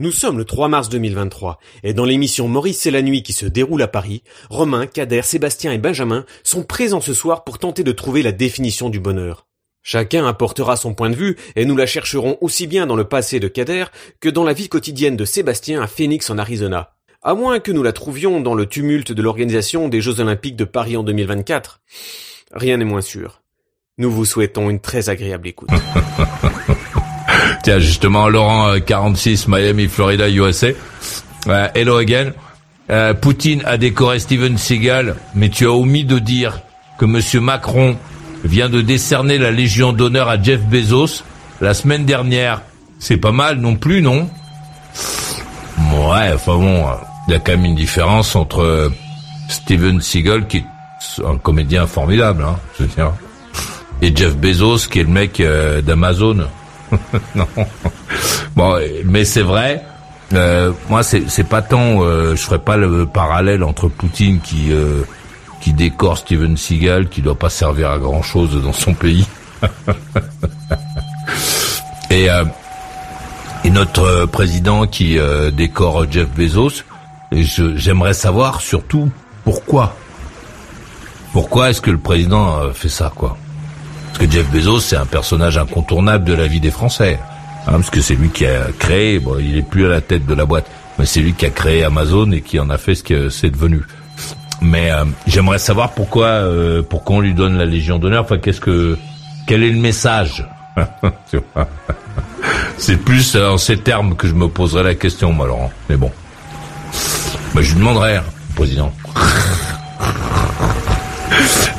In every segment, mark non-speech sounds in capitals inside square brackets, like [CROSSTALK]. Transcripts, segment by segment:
Nous sommes le 3 mars 2023 et dans l'émission Maurice et la nuit qui se déroule à Paris, Romain, Kader, Sébastien et Benjamin sont présents ce soir pour tenter de trouver la définition du bonheur. Chacun apportera son point de vue et nous la chercherons aussi bien dans le passé de Kader que dans la vie quotidienne de Sébastien à Phoenix en Arizona. À moins que nous la trouvions dans le tumulte de l'organisation des Jeux Olympiques de Paris en 2024. Rien n'est moins sûr. Nous vous souhaitons une très agréable écoute. [LAUGHS] Tiens, justement, Laurent 46, euh, Miami, Florida, USA. Euh, hello again. Euh, Poutine a décoré Steven Seagal, mais tu as omis de dire que Monsieur Macron vient de décerner la Légion d'honneur à Jeff Bezos la semaine dernière. C'est pas mal non plus, non? Ouais, enfin bon, il y a quand même une différence entre Steven Seagal, qui est un comédien formidable, hein, je veux et Jeff Bezos, qui est le mec d'Amazon. [LAUGHS] non. Bon, mais c'est vrai. Euh, moi, c'est pas tant. Euh, je ferai pas le parallèle entre Poutine qui euh, qui décore Steven Seagal, qui doit pas servir à grand chose dans son pays, [LAUGHS] et et notre président qui décore Jeff Bezos. Et j'aimerais savoir surtout pourquoi. Pourquoi est-ce que le président fait ça, quoi? Jeff Bezos, c'est un personnage incontournable de la vie des Français. Hein, parce que c'est lui qui a créé, bon, il est plus à la tête de la boîte, mais c'est lui qui a créé Amazon et qui en a fait ce que c'est devenu. Mais euh, j'aimerais savoir pourquoi, euh, pourquoi on lui donne la Légion d'honneur. Enfin, qu'est-ce que, quel est le message? [LAUGHS] C'est plus en ces termes que je me poserai la question, moi, Laurent. Mais bon, bah, je lui demanderai, hein, président. [LAUGHS]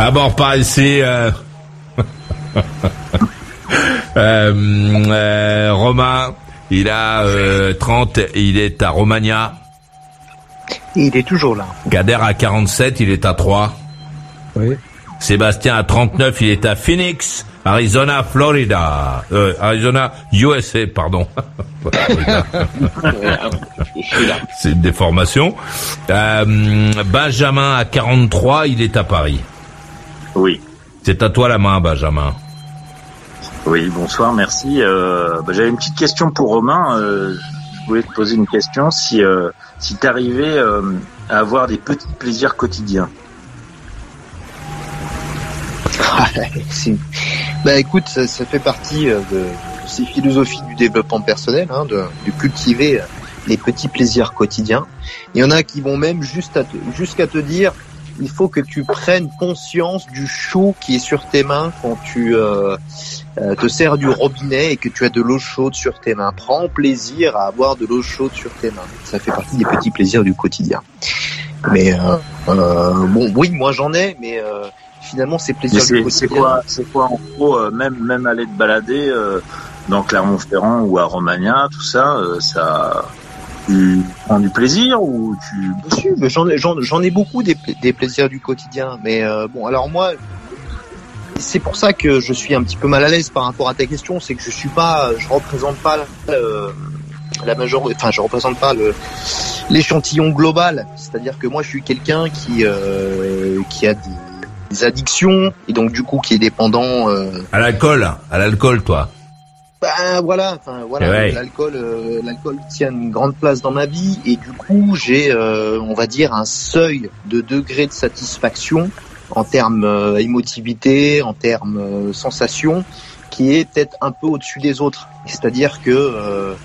Ah bon, par ici. Euh, [LAUGHS] euh, euh, Romain, il a 30, euh, il est à Romagna. Il est toujours là. Kader à 47, il est à 3. Oui. Sébastien à 39, il est à Phoenix, Arizona, Florida. Arizona, USA, pardon. [LAUGHS] [LAUGHS] C'est une déformation. Benjamin à 43, il est à Paris. Oui. C'est à toi la main, Benjamin. Oui, bonsoir, merci. Euh, bah, J'avais une petite question pour Romain. Euh, je voulais te poser une question. Si, euh, si tu arrivais euh, à avoir des petits plaisirs quotidiens. [LAUGHS] bah écoute, ça, ça fait partie euh, de, ces philosophies du développement personnel, hein, de, de, cultiver les petits plaisirs quotidiens. Il y en a qui vont même jusqu'à te dire il faut que tu prennes conscience du chaud qui est sur tes mains quand tu euh, euh, te sers du robinet et que tu as de l'eau chaude sur tes mains. Prends plaisir à avoir de l'eau chaude sur tes mains. Ça fait partie des petits plaisirs du quotidien. Mais euh, bon, oui, moi j'en ai, mais finalement ces plaisirs du quotidien. C'est quoi, c'est quoi en gros, même même aller te balader dans Clermont-Ferrand ou à Romagna, tout ça, ça tu prends du plaisir ou tu j'en j'en ai beaucoup des, des, plaisirs du quotidien mais euh, bon alors moi c'est pour ça que je suis un petit peu mal à l'aise par rapport à ta question c'est que je suis pas je représente pas euh, la majorité enfin je représente pas le l'échantillon global. C'est-à-dire que moi je suis quelqu'un qui euh, qui a des, addictions et donc du coup qui est dépendant à l'alcool à l'alcool toi. Ben voilà, enfin voilà, l'alcool, euh, l'alcool tient une grande place dans ma vie et du coup j'ai, euh, on va dire, un seuil de degré de satisfaction en termes euh, émotivité, en termes sensation, qui est peut-être un peu au-dessus des autres. C'est-à-dire que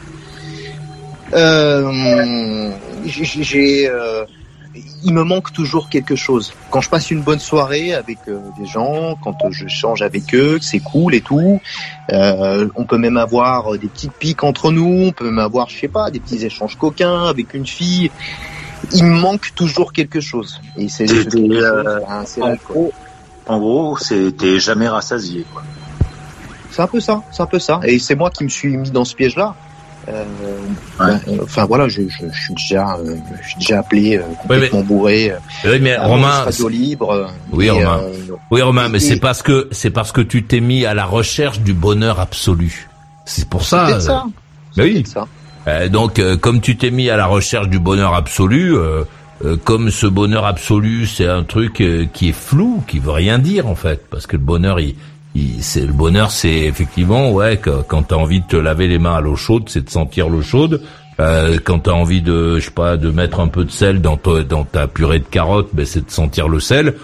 j'ai il me manque toujours quelque chose. Quand je passe une bonne soirée avec euh, des gens, quand euh, je change avec eux, c'est cool et tout. Euh, on peut même avoir des petites piques entre nous, on peut même avoir, je sais pas, des petits échanges coquins avec une fille. Il manque toujours quelque chose. Et c'est euh, en, gros, en gros, c'était jamais rassasié. C'est un peu ça, c'est un peu ça. Et c'est moi qui me suis mis dans ce piège-là. Euh, ben, enfin voilà, je, je, je, suis déjà, euh, je suis déjà appelé euh, complètement mais, bourré. Oui, mais Romain, radio libre. Oui, Romain. oui, Romain, mais c'est parce que c'est parce que tu t'es mis à la recherche du bonheur absolu. C'est pour ça. ça. Mais oui. Ça. Donc, comme tu t'es mis à la recherche du bonheur absolu, comme ce bonheur absolu, c'est un truc qui est flou, qui veut rien dire en fait, parce que le bonheur, il, c'est le bonheur, c'est effectivement ouais que, quand t'as envie de te laver les mains à l'eau chaude, c'est de sentir l'eau chaude. Euh, quand t'as envie de, je sais pas, de mettre un peu de sel dans ta, dans ta purée de carottes, ben c'est de sentir le sel.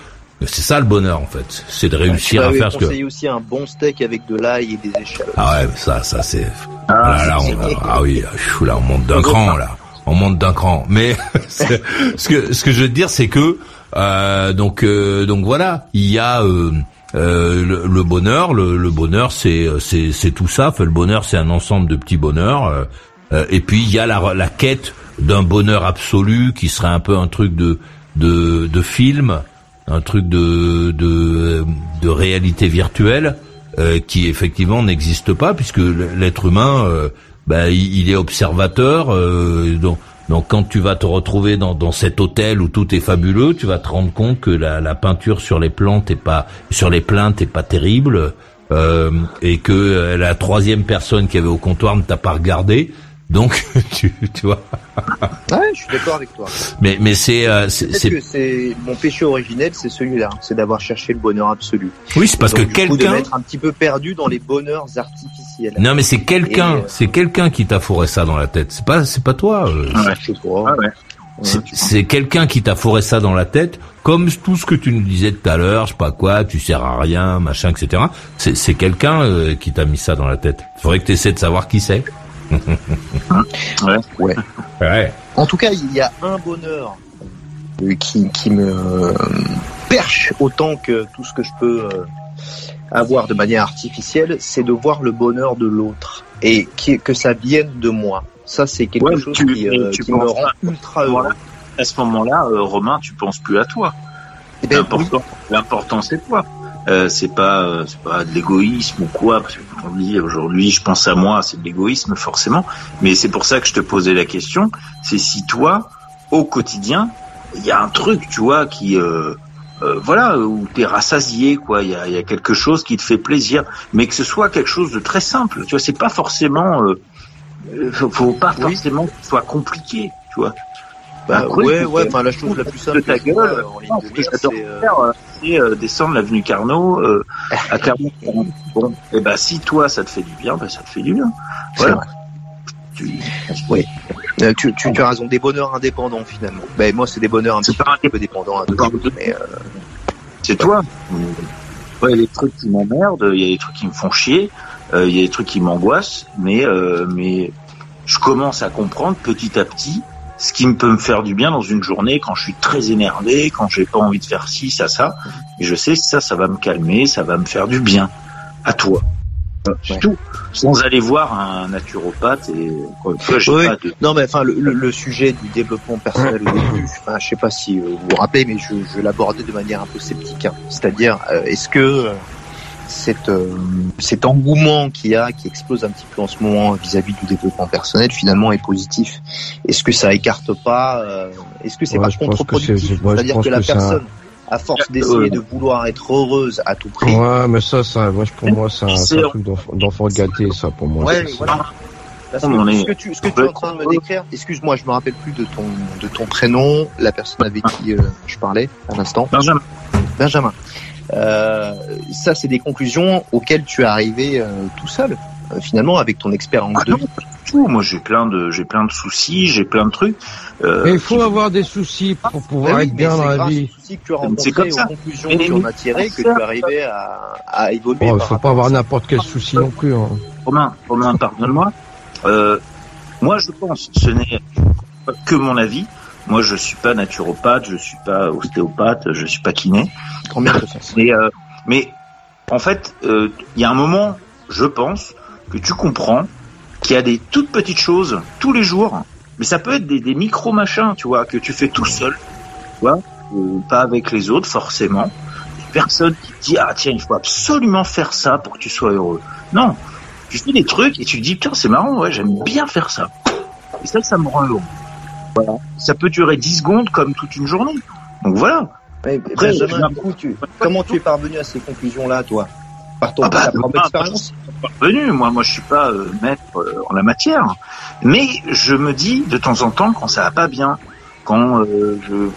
C'est ça le bonheur en fait, c'est de réussir à faire ce que. aussi un bon steak avec de l'ail et des échalotes. Ah ouais, ça, ça c'est. Ah, là, là, on, ah oui, là on monte d'un cran là, on monte d'un cran. Mais [LAUGHS] ce que ce que je veux te dire, c'est que euh, donc euh, donc voilà, il y a euh, euh, le, le, bonheur, le, le bonheur, c'est c'est c'est tout ça. Enfin, le bonheur, c'est un ensemble de petits bonheurs. Euh, euh, et puis il y a la, la quête d'un bonheur absolu qui serait un peu un truc de de, de film, un truc de de, réalité virtuelle qui effectivement n'existe pas puisque l'être humain, ben, il, il, est observateur. donc donc quand tu vas te retrouver dans, dans, cet hôtel où tout est fabuleux, tu vas te rendre compte que la, la peinture sur les plantes est pas sur les plaintes est pas terrible euh, et que euh, la troisième personne qui avait au comptoir ne t'a pas regardé. Donc, [LAUGHS] tu, tu vois. ouais, je suis d'accord avec toi. Mais, mais c'est, euh, c'est, que c'est mon péché originel, c'est celui-là, c'est d'avoir cherché le bonheur absolu. Oui, c'est parce que quelqu'un. être un petit peu perdu dans les bonheurs artificiels. Non, mais c'est quelqu'un, euh, c'est quelqu'un qui t'a fourré ça dans la tête. C'est pas, c'est pas toi. Euh, ouais, je crois. ouais. C'est quelqu'un qui t'a fourré ça dans la tête, comme tout ce que tu nous disais tout à l'heure, je sais pas quoi, tu sers à rien, machin, etc. C'est quelqu'un euh, qui t'a mis ça dans la tête. Il faudrait que tu essaies de savoir qui c'est. Ouais. ouais. ouais. En tout cas, il y a un bonheur euh, qui, qui me euh, perche autant que tout ce que je peux euh, avoir de manière artificielle, c'est de voir le bonheur de l'autre et que ça vienne de moi. Ça, c'est quelque chose qui, qui me rend ultra heureux. À ce moment-là, Romain, tu penses plus à toi. Eh ben, L'important, c'est toi. Euh, c'est pas euh, c'est pas de l'égoïsme ou quoi parce qu'on dit aujourd'hui je pense à moi c'est de l'égoïsme forcément. Mais c'est pour ça que je te posais la question c'est si toi au quotidien il y a un truc tu vois qui euh, euh voilà où t'es rassasié quoi il y a, y a, quelque chose qui te fait plaisir mais que ce soit quelque chose de très simple tu vois c'est pas forcément faut, faut, pas forcément que ce soit compliqué tu vois. Bah, ouais, ouais, enfin, la chose la plus simple de ta gueule, euh, en ligne de euh, descendre l'avenue Carnot euh, à [LAUGHS] Clermont. bon, et eh ben, si toi, ça te fait du bien, ben, ça te fait du bien. Voilà. Tu... Oui. tu, tu, tu, as raison, des bonheurs indépendants finalement. Ben, moi, c'est des bonheurs un petit peu dépendants. C'est toi. Il y a des trucs qui m'emmerdent, il y a des trucs qui me font chier, il y a des trucs qui m'angoissent, mais, mais je commence à comprendre petit à petit ce qui peut me faire du bien dans une journée quand je suis très énervé, quand j'ai pas envie de faire ci, ça, ça. Et je sais que ça, ça va me calmer, ça va me faire du bien. À toi. C'est tout. Sans aller voir un naturopathe et non mais enfin le, sujet du développement personnel au début, [COUGHS] enfin je sais pas si vous vous rappelez mais je, je l'abordais de manière un peu sceptique. Hein. C'est-à-dire euh, est-ce que euh, cette, euh, cet engouement qu'il y a, qui explose un petit peu en ce moment vis-à-vis du développement personnel, finalement est positif. Est-ce que ça écarte pas euh, Est-ce que c'est pas contre-productif C'est-à-dire que, la personne, à force d'essayer de vouloir être heureuse à tout prix. Ouais, mais ça, ça, moi, pour moi, c'est un, truc d'enfant gâté, ça, pour moi. Ouais, voilà. ce, que tu, ce que tu es en train de me décrire, excuse-moi, je me rappelle plus de ton, de ton prénom, la personne avec qui euh, je parlais à l'instant. Benjamin. Benjamin. Euh, ça, c'est des conclusions auxquelles tu es arrivé euh, tout seul, euh, finalement, avec ton expérience ah de vie. Tout. Moi, j'ai plein de, j'ai plein de soucis, j'ai plein de trucs. mais il faut avoir des soucis pour pouvoir être bien dans la vie. C'est que rencontré, aux conclusions que tu en as tiré, que tu es arrivé à, à évoluer. Il oh, faut pas avoir n'importe quel souci non plus. Hein. Romain, Romain, pardonne-moi. moi, je pense, ce n'est que mon avis, moi, je suis pas naturopathe, je suis pas ostéopathe, je suis pas kiné. Mais, euh, mais en fait, il euh, y a un moment, je pense, que tu comprends qu'il y a des toutes petites choses tous les jours, mais ça peut être des, des micro machins, tu vois, que tu fais tout seul, tu vois, pas avec les autres forcément. Personne qui te dit ah tiens il faut absolument faire ça pour que tu sois heureux. Non, tu fais des trucs et tu te dis putain c'est marrant, ouais, j'aime bien faire ça. Et ça, ça me rend heureux. Voilà. Ça peut durer 10 secondes comme toute une journée. Donc voilà. Après, comment tu es parvenu à ces conclusions-là, toi? Par ton ah bah, propre expérience? Parvenu, moi, moi, je suis pas euh, maître euh, en la matière, mais je me dis de temps en temps quand ça va pas bien, quand euh, je,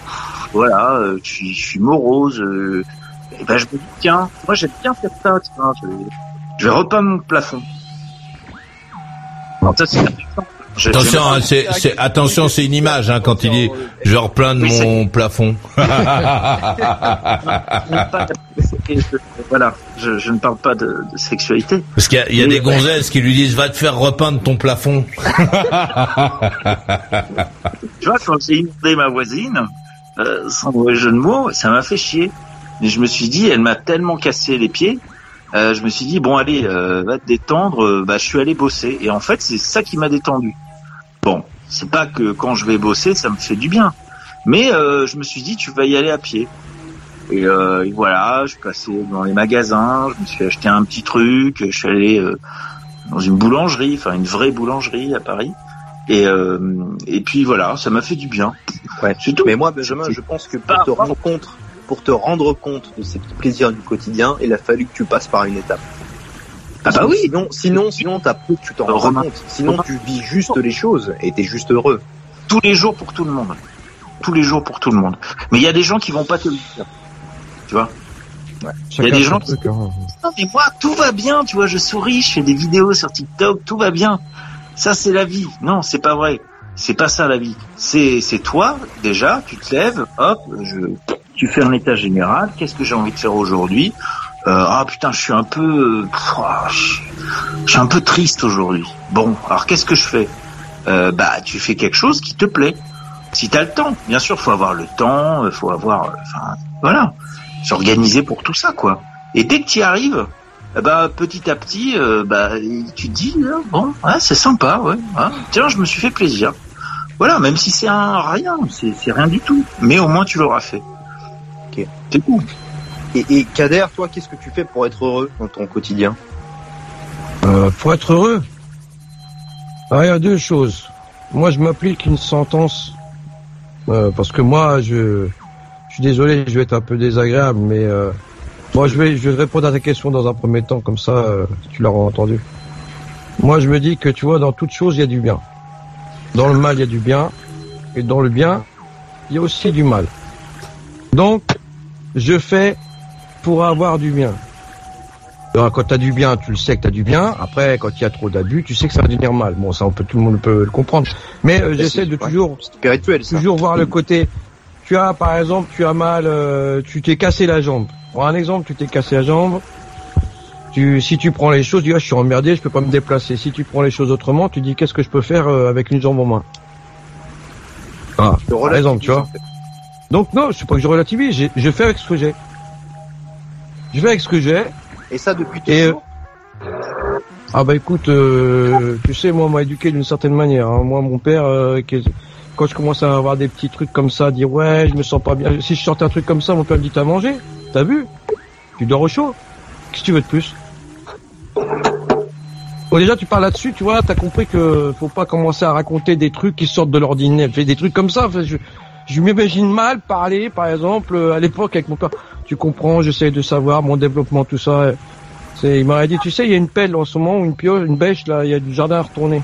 voilà, je suis, je suis morose, et ben je me dis tiens, moi j'aime bien faire ça, je, je vais repeindre mon plafond. Alors ça c'est Attention, hein, c'est, c'est, attention, c'est une image hein, quand il dit je replains de mon plafond. [LAUGHS] [LAUGHS] voilà, je, je, ne parle pas de, de sexualité. Parce qu'il y a, il y a des gonzesses qui lui disent va te faire repeindre ton plafond. [LAUGHS] tu vois, quand j'ai inondé ma voisine, euh, sans mauvais jeu de mots, ça m'a fait chier. Mais je me suis dit, elle m'a tellement cassé les pieds euh, je me suis dit bon allez euh, va te détendre euh, bah je suis allé bosser et en fait c'est ça qui m'a détendu bon c'est pas que quand je vais bosser ça me fait du bien. Mais je me suis dit tu vas y aller à pied. Et, voilà je suis passé dans les magasins je me suis acheté un petit truc je suis allé dans une boulangerie enfin une vraie boulangerie à Paris. Et et puis voilà ça m'a fait du bien. Ouais. C'est tout. Mais moi Benjamin je pense que pour te rendre compte pour te rendre compte de ces petits plaisirs du quotidien, il a fallu que tu passes par une étape. Ah bah oui. Sinon, sinon, sinon, t'as peu que tu t'en rends compte. Sinon, tu vis juste les choses et t'es juste heureux. Tous les jours pour tout le monde. Tous les jours pour tout le monde. Mais il y a des gens qui vont pas te le dire. Tu vois? Il y a des gens qui... Hein. Non, mais moi, tout va bien, tu vois, je souris, je fais des vidéos sur TikTok, tout va bien. Ça, c'est la vie. Non, c'est pas vrai. C'est pas ça la vie. C'est, c'est toi, déjà, tu te lèves, hop, je, tu fais un état général, qu'est-ce que j'ai envie de faire aujourd'hui? Ah putain, je suis un peu, je suis un peu triste aujourd'hui. Bon, alors qu'est-ce que je fais? Euh, Bah, tu fais quelque chose qui te plaît. Si t'as le temps, bien sûr, faut avoir le temps, faut avoir, enfin, voilà, s'organiser pour tout ça, quoi. Et dès que tu y arrives, bah petit à petit, euh, bah tu dis bon, c'est sympa, ouais. Hein. tiens, je me suis fait plaisir. Voilà, même si c'est un rien, c'est rien du tout, mais au moins tu l'auras fait. C'est cool. Et, et Kader, toi, qu'est-ce que tu fais pour être heureux dans ton quotidien euh, Pour être heureux ah, Il y a deux choses. Moi, je m'applique une sentence. Euh, parce que moi, je, suis désolé, je vais être un peu désagréable, mais euh, moi, je vais, je vais répondre à ta question dans un premier temps, comme ça, tu l'auras entendu. Moi, je me dis que, tu vois, dans toute chose, il y a du bien. Dans le mal, il y a du bien. Et dans le bien, il y a aussi du mal. Donc, je fais pour avoir du bien. quand tu as du bien, tu le sais que tu as du bien. Après, quand il y a trop d'abus, tu sais que ça va devenir mal. Bon, ça, on peut, tout le monde peut le comprendre. Mais euh, j'essaie de toujours, spirituel, toujours voir le côté. Tu as, par exemple, tu as mal, euh, tu t'es cassé la jambe. Pour un exemple, tu t'es cassé la jambe. Tu, si tu prends les choses, tu dis, ah, je suis emmerdé, je peux pas me déplacer. Si tu prends les choses autrement, tu dis, qu'est-ce que je peux faire euh, avec une jambe en moins Ah, par exemple, tu vois. Donc non, je sais pas que je relativise, je fais avec ce que j'ai. Je fais avec ce que j'ai. Et ça depuis toujours euh, Ah bah écoute, euh, tu sais, moi on m'a éduqué d'une certaine manière. Hein. Moi, mon père, euh, quand je commence à avoir des petits trucs comme ça, dire ouais, je me sens pas bien. Si je sortais un truc comme ça, mon père me dit t'as mangé? T'as vu? Tu dors au chaud? Qu'est-ce que tu veux de plus? Bon déjà tu parles là-dessus, tu vois, t'as compris que faut pas commencer à raconter des trucs qui sortent de l'ordinaire, fais des trucs comme ça. Je, je m'imagine mal parler, par exemple, à l'époque avec mon père. Tu comprends, j'essaie de savoir mon développement, tout ça. C'est, il m'aurait dit, tu sais, il y a une pelle en ce moment, une pioche, une bêche, là, il y a du jardin à retourner.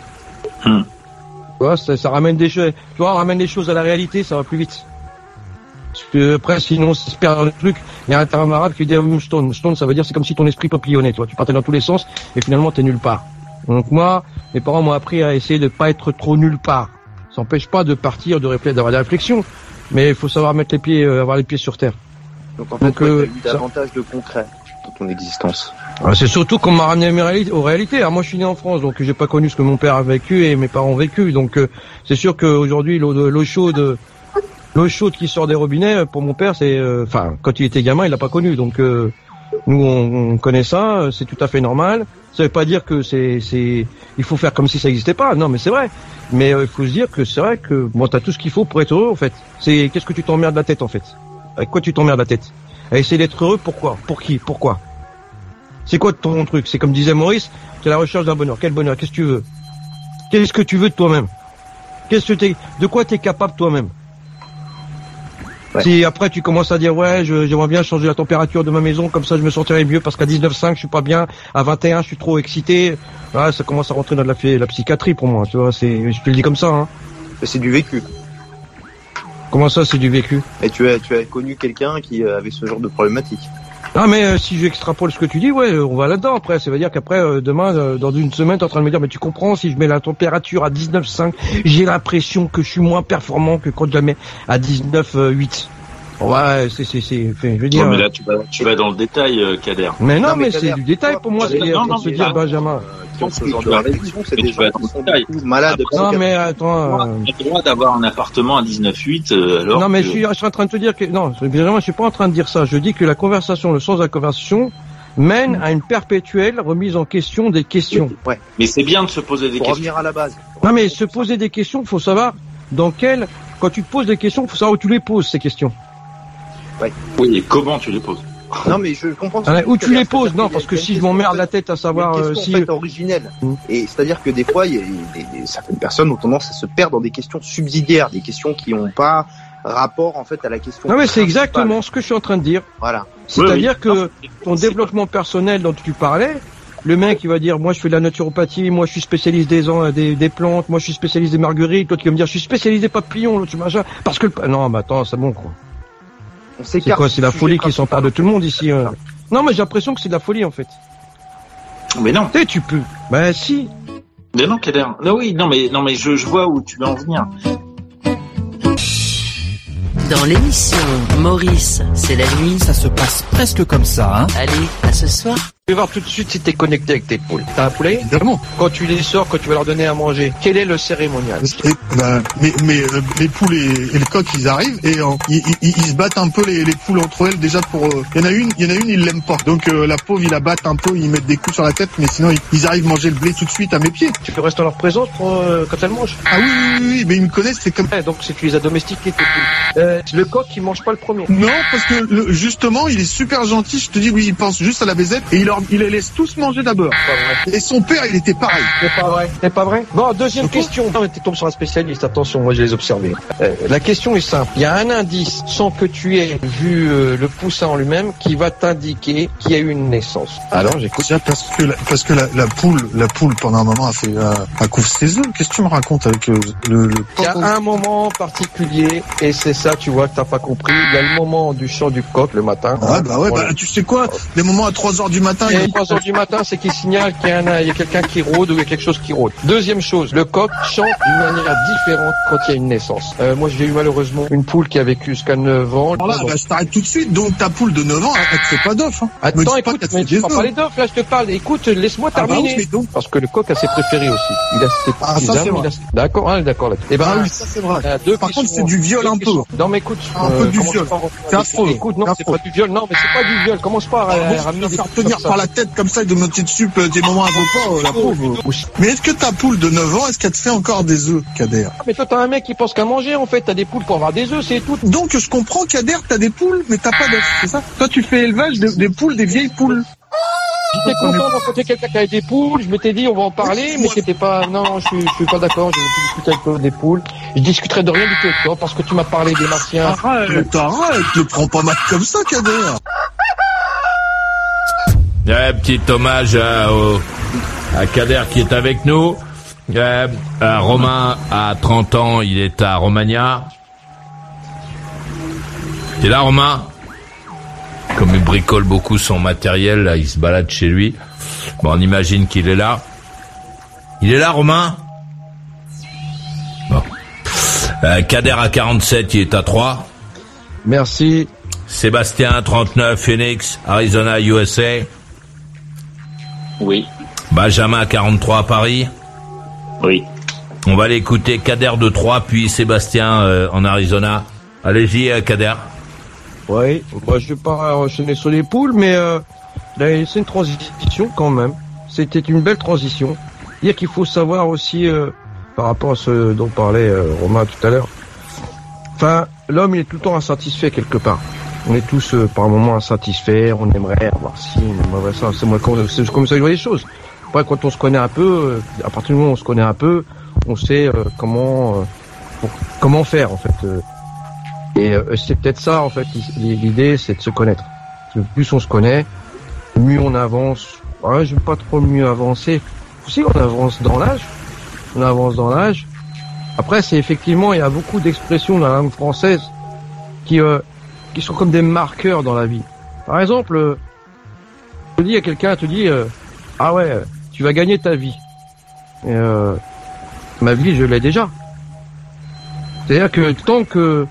Hmm. Tu vois, ça, ça, ramène des choses, tu vois, on ramène les choses à la réalité, ça va plus vite. Parce que après, sinon, c'est se perd dans le truc. Il y a un terme arabe qui dit stone. Stone, ça veut dire c'est comme si ton esprit papillonnait, toi. Tu partais dans tous les sens et finalement t'es nulle part. Donc moi, mes parents m'ont appris à essayer de pas être trop nulle part. Ça n'empêche pas de partir, de réfléchir, d'avoir des réflexions, mais il faut savoir mettre les pieds, euh, avoir les pieds sur terre. Donc en fait, tu as eu davantage de concret dans ton existence. Ah, c'est surtout qu'on m'a ramené aux réalités. Alors moi, je suis né en France, donc j'ai pas connu ce que mon père a vécu et mes parents ont vécu. Donc euh, c'est sûr qu'aujourd'hui, l'eau chaude, l'eau chaude qui sort des robinets, pour mon père, c'est, euh, enfin, quand il était gamin, il l'a pas connu. Donc nous, on, connaît ça, c'est tout à fait normal. Ça veut pas dire que c'est, c'est, il faut faire comme si ça n'existait pas. Non, mais c'est vrai. Mais euh, il faut se dire que c'est vrai que bon, t'as tout ce qu'il faut pour être heureux en fait. C'est qu'est-ce que tu t'emmerdes la tête en fait? Avec quoi tu t'emmerdes la tête? À essayer d'être heureux, pourquoi? Pour qui? Pourquoi? C'est quoi ton truc? C'est comme disait Maurice, c'est la recherche d'un bonheur. Quel bonheur? Qu'est-ce que tu veux? Qu'est-ce que tu veux de toi-même? Qu'est-ce que de quoi tu es capable toi-même? Si après tu commences à dire ouais, j'aimerais bien changer la température de ma maison, comme ça je me sentirais mieux parce qu'à 19,5 je suis pas bien, à 21 je suis trop excité. ça commence à rentrer dans la, la psychiatrie pour moi. Tu vois, c'est, je te le dis comme ça. Hein. C'est du vécu. Comment ça, c'est du vécu? Et tu as, tu as connu quelqu'un qui euh, avait ce genre de problématique? Ah mais euh, si j'extrapole ce que tu dis, ouais, on va là-dedans après. Ça veut dire qu'aprrais, euh, demain, euh, dans une semaine, tu es en train de me dire, mais tu comprends, si je mets la température à 19,5, j'ai l'impression que je suis moins performant que quand je la mets à 19,8. Ouais, c'est, c'est, c'est, je veux dire. mais là, tu vas, tu vas dans le détail, Kader. Mais non, mais, c'est du détail pour moi, c'est se dire, Benjamin ce genre de réflexion, c'est des gens qui sont malades. Non, mais attends. Euh... Tu as le droit d'avoir un appartement à 19,8 euh, alors. Non, mais je, suis, je suis en train de te dire que non, évidemment, je suis pas en train de dire ça. Je dis que la conversation, le sens de la conversation, mène à une perpétuelle remise en question des questions. Ouais. Mais c'est bien de se poser des questions. revenir à la base. Non, mais se poser des questions, faut savoir dans quel. Quand tu te poses des questions, faut savoir où tu les poses ces questions. Ouais. Oui, et comment tu les poses. Non, mais je comprends. Ah, où tu les poses Non, parce que si je m'emmerde la tête à savoir euh, si. En fait, originelle. Mmh. Et c'est-à-dire que des fois, il y a, certaines personnes ont tendance à se perdre dans des questions subsidiaires, des questions qui n'ont pas rapport en fait à la question. Non, mais c'est exactement ce que je suis en train de dire. Voilà. C'est-à-dire que ton développement personnel dont tu parlais, le mec il va dire moi je fais de la naturopathie, moi je suis spécialiste des, des, des plantes, moi je suis spécialiste des marguerites, toi tu vas me dire je suis spécialiste des papillons, l'autre machin, parce que non mais attends c'est bon quoi. C'est quoi C'est la folie qui s'empare de tout le monde ici. Hein. Non, mais j'ai l'impression que c'est de la folie en fait. Mais non. Tu, tu peux. Ben si. Mais non, Kader. Non, oui, non, mais non, mais je, je vois où tu veux en venir. Dans l'émission Maurice, c'est la nuit. Ça se passe presque comme ça, hein. Allez, à ce soir. Je vais voir tout de suite si tu es connecté avec tes poules. T'as un poulet Évidemment. Quand tu les sors, quand tu vas leur donner à manger, quel est le cérémonial ben, mais, mais euh, les poules et, le coq, ils arrivent et euh, ils, ils, se battent un peu les, les poules entre elles déjà pour. Euh, il y en a une, il y en a une, ils l'aiment pas. Donc la pauvre, ils la battent un peu, ils mettent des coups sur la tête, mais sinon ils, arrivent à manger le blé tout de suite à mes pieds. Tu peux rester en leur présence pour, quand elles mangent Ah oui, oui, oui, mais ils me connaissent, c'est comme. donc c'est tu les as domestiquées tes poules. le coq, il mange pas le premier. Non, parce que justement, il est super gentil. Je te dis, oui, il pense juste à la baisette et il, leur, il les laisse tous manger d'abord. Et son père, il était pareil. C'est pas vrai. C'est pas vrai. Bon, deuxième question. Non, mais tu tombes sur un spécialiste. Attention, moi, je les observé. Euh, la question est simple. Il y a un indice, sans que tu aies vu euh, le poussin en lui-même, qui va t'indiquer qu'il y a eu une naissance. Alors, j'écoute. Parce que, la, parce que la, la, poule, la poule, pendant un moment, a fait, a, couvre ses œufs. Qu'est-ce que tu me racontes avec euh, le, le... Il y a un moment particulier, et c'est ça, tu vois, que t'as pas compris. Il y a le moment du chant du coq le matin. Ah, bah ouais, bah, tu sais quoi? Les moments à 3 heures du matin. Et 3 heures du matin, c'est qu'il signale qu'il y a, a quelqu'un qui rôde ou il y a quelque chose qui rôde. Deuxième chose, le coq chante d'une manière différente quand il y a une naissance. Euh, moi, j'ai eu malheureusement une poule qui a vécu jusqu'à 9 ans. Voilà, bah, je t'arrête tout de suite. Donc, ta poule de 9 ans, elle, te fait pas d'offre. Hein. Attends, écoute, mais tu parles pas les d'offres, là, je te parle. Écoute, laisse-moi ah bah terminer. Parce que le coq a ses préférés aussi. Il a ses ah, ça, c'est vrai. D'accord, hein, d'accord là. Eh ben, ah, oui, ça, c'est vrai. Euh, Par contre, c'est du viol un peu. Non, mais écoute. Un peu du viol. C'est affreux. Écoute, non, c'est pas du viol. Non, mais c'est pas du viol. Commence pas à ramener des faire tenir par la tête comme ça et de monter dessus euh, des moments euh, la pauvre. Mais est-ce que ta poule de 9 ans, est-ce qu'elle te fait encore des œufs, Kader Mais toi, t'as un mec qui pense qu'à manger, en fait. T'as des poules pour avoir des œufs, c'est tout. Donc, je comprends, Kader, t'as des poules, mais t'as pas d'œufs, c'est ça Toi, tu fais élevage des poules, des vieilles poules. J'étais content d'encontrer quelqu'un qui avait des poules. Je m'étais dit, on va en parler, mais c'était pas, non, je suis, je suis pas d'accord. Je discuter avec des poules. Je discuterai de rien du tout avec toi parce que tu m'as parlé des martiens. Arrête, arrête, ne prends pas mal comme ça, Kader. Un petit hommage à, à Kader qui est avec nous. Euh, Romain a 30 ans, il est à Romagna. T'es là, Romain? Comme il bricole beaucoup son matériel, là, il se balade chez lui. Bon, on imagine qu'il est là. Il est là, Romain? Bon. Euh, Kader à 47, il est à 3. Merci. Sébastien, 39, Phoenix, Arizona, USA. Oui. Benjamin, 43 à Paris. Oui. On va l'écouter Kader de 3, puis Sébastien euh, en Arizona. Allez-y, euh, Kader. Oui, moi je vais pas enchaîner sur les poules, mais euh, c'est une transition quand même. C'était une belle transition. Dire qu'il faut savoir aussi, par rapport à ce dont parlait Romain tout à l'heure, enfin, l'homme il est tout le temps insatisfait quelque part. On est tous euh, par moments insatisfaits, on aimerait avoir si, on aimerait ça. C'est moi comme ça que je vois les choses. Après, quand on se connaît un peu, euh, à partir du moment où on se connaît un peu, on sait euh, comment comment faire en fait. et c'est peut-être ça en fait l'idée, c'est de se connaître. Plus on se connaît, mieux on avance. Ouais, je veux pas trop mieux avancer. Si on avance dans l'âge, on avance dans l'âge. Après, c'est effectivement, il y a beaucoup d'expressions dans la langue française qui qui sont comme des marqueurs dans la vie. Par exemple, euh, tu dis à quelqu'un, tu dis, euh, ah ouais, tu vas gagner ta vie. Euh, ma vie, je l'ai déjà. C'est-à-dire que tant que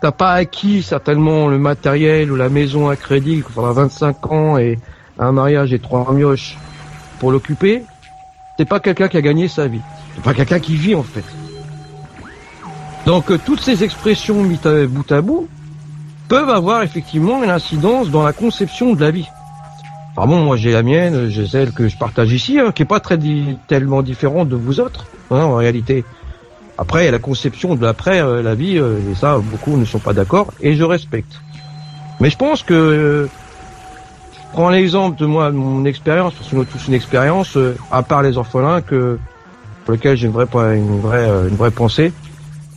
t'as pas acquis certainement le matériel ou la maison à crédit, qu'il faudra 25 ans et un mariage et trois mioches pour l'occuper, t'es pas quelqu'un qui a gagné sa vie. T'es pas quelqu'un qui vit en fait. Donc toutes ces expressions mises bout à bout, peuvent avoir effectivement une incidence dans la conception de la vie. Ah bon, moi j'ai la mienne, j'ai celle que je partage ici, hein, qui est pas très tellement différente de vous autres, hein, en réalité. Après, la conception de l'après euh, la vie, euh, et ça, beaucoup ne sont pas d'accord, et je respecte. Mais je pense que, euh, je prends l'exemple de moi, de mon expérience, parce qu'on a tous une expérience, à part les orphelins, que pour lesquels j'ai une vraie, une vraie, une vraie pensée.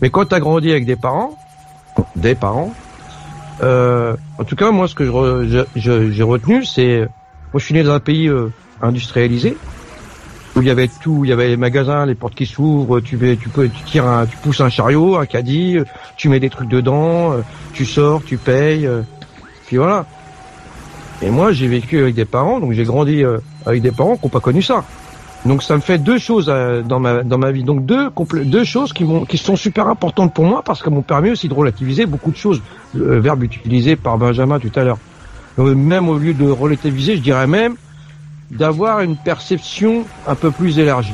Mais quand tu as grandi avec des parents, des parents, euh, en tout cas, moi, ce que j'ai retenu, c'est, moi, je suis né dans un pays euh, industrialisé où il y avait tout, il y avait les magasins, les portes qui s'ouvrent, tu, tu peux, tu tu pousses un chariot, un caddie, tu mets des trucs dedans, euh, tu sors, tu payes, puis voilà. Et moi, j'ai vécu avec des parents, donc j'ai grandi avec des parents qui n'ont pas connu ça. Donc ça me fait deux choses euh, dans ma dans ma vie. Donc deux deux choses qui m'ont qui sont super importantes pour moi parce qu'elles m'ont permis aussi de relativiser beaucoup de choses. Le verbe utilisé par Benjamin tout à l'heure. Euh, même au lieu de relativiser, je dirais même d'avoir une perception un peu plus élargie.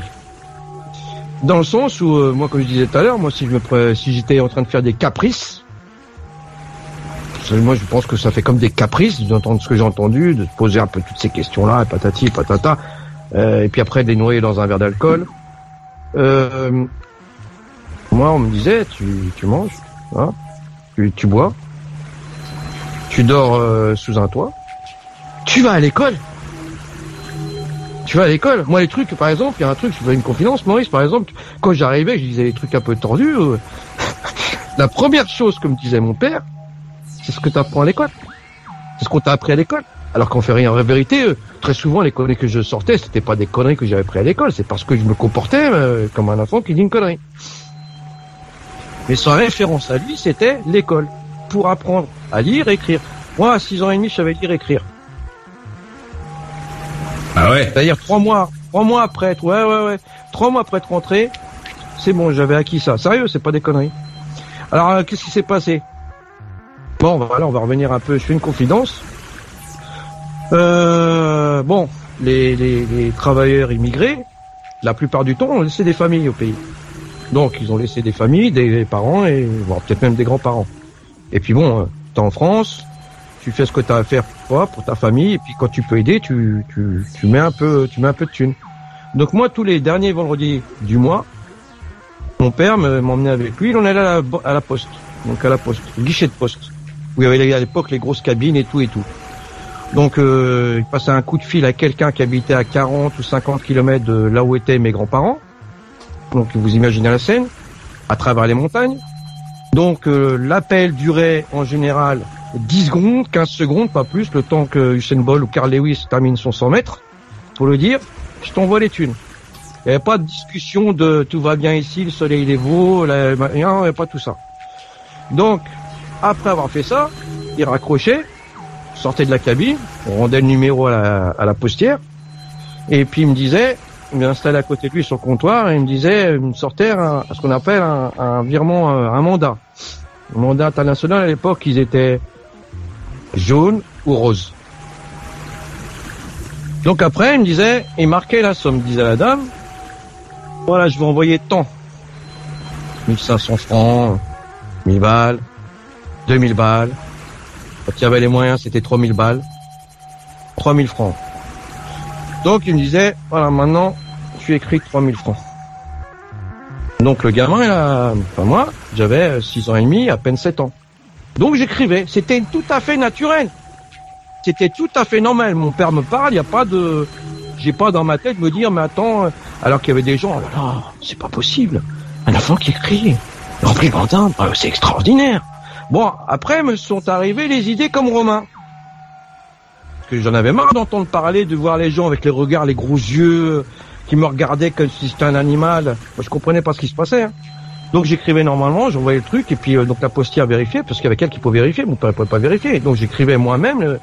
Dans le sens où euh, moi comme je disais tout à l'heure, moi si je me si j'étais en train de faire des caprices moi, je pense que ça fait comme des caprices d'entendre ce que j'ai entendu, de se poser un peu toutes ces questions-là, patati, patata. Euh, et puis après de les dans un verre d'alcool. Euh, moi, on me disait, tu, tu manges, hein, tu, tu bois, tu dors euh, sous un toit, tu vas à l'école. Tu vas à l'école. Moi, les trucs, par exemple, il y a un truc, je fais une confidence, Maurice, par exemple, quand j'arrivais, je disais des trucs un peu tordus. [LAUGHS] la première chose que me disait mon père, c'est ce que tu apprends à l'école. C'est ce qu'on t'a appris à l'école. Alors qu'on fait rien. En vérité, euh, très souvent, les conneries que je sortais, c'était pas des conneries que j'avais pris à l'école, c'est parce que je me comportais euh, comme un enfant qui dit une connerie. Mais sa référence à lui, c'était l'école. Pour apprendre à lire et écrire. Moi, à 6 ans et demi, je savais lire et écrire. Ah ouais? C'est-à-dire trois mois, trois mois après être, ouais, ouais, ouais, trois mois après être rentré, c'est bon, j'avais acquis ça. Sérieux, c'est pas des conneries. Alors, euh, qu'est-ce qui s'est passé? Bon, voilà, on va revenir un peu. Je fais une confidence. Euh, bon, les, travailleurs immigrés, la plupart du temps, ont laissé des familles au pays. Donc, ils ont laissé des familles, des parents et peut-être même des grands-parents. Et puis bon, euh, t'es en France, tu fais ce que t'as à faire pour pour ta famille, et puis quand tu peux aider, tu, tu, mets un peu, tu mets un peu de thunes. Donc moi, tous les derniers vendredis du mois, mon père m'emmenait avec lui, en allait à la, à la poste, donc à la poste, guichet de poste, où il y avait à l'époque les grosses cabines et tout et tout. Donc euh, il passait un coup de fil à quelqu'un qui habitait à 40 ou 50 kilomètres de là où étaient mes grands-parents. Donc vous imaginez la scène, à travers les montagnes. Donc euh, l'appel durait en général 10 secondes, 15 secondes, pas plus, le temps que Usain Bolt ou Carl Lewis termine son 100 mètres. Pour le dire, je t'envoie les thunes. Il n'y avait pas de discussion de tout va bien ici, le soleil est beau, il n'y avait pas tout ça. Donc, après avoir fait ça, il raccrochait, sortait de la cabine, on rendait le numéro à la, postière, et puis il me disait, il m'installait à côté de lui sur le comptoir, et il me disait, il me sortait un, ce qu'on appelle un, virement, euh, un mandat. Un mandat international à l'époque, ils étaient jaunes ou roses. Donc après, il me disait, il marquait la somme, disait la dame, voilà, je vais envoyer tant. 1500 francs, 1000 balles, 2000 balles, quand il y avait les moyens, c'était 3000 balles. 3000 francs. Donc il me disait, voilà, maintenant, tu écris 3000 francs. Donc le gamin, il a, enfin moi, j'avais 6 ans et demi, à peine 7 ans. Donc j'écrivais. C'était tout à fait naturel. C'était tout à fait normal. Mon père me parle, il n'y a pas de, j'ai pas dans ma tête me dire, mais attends, euh, alors qu'il y avait des gens, oh là c'est pas possible. Un enfant qui écrit, rempli de euh, c'est extraordinaire. Bon, après me sont arrivées les idées comme Romain. Parce que j'en avais marre d'entendre parler, de voir les gens avec les regards, les gros yeux, qui me regardaient comme si c'était un animal. Moi, je comprenais pas ce qui se passait. Hein. Donc j'écrivais normalement, j'envoyais le truc, et puis euh, donc la postière vérifiait, parce qu'il y avait quelqu'un qui pouvait vérifier, mon père ne pouvait pas vérifier. Donc j'écrivais moi-même,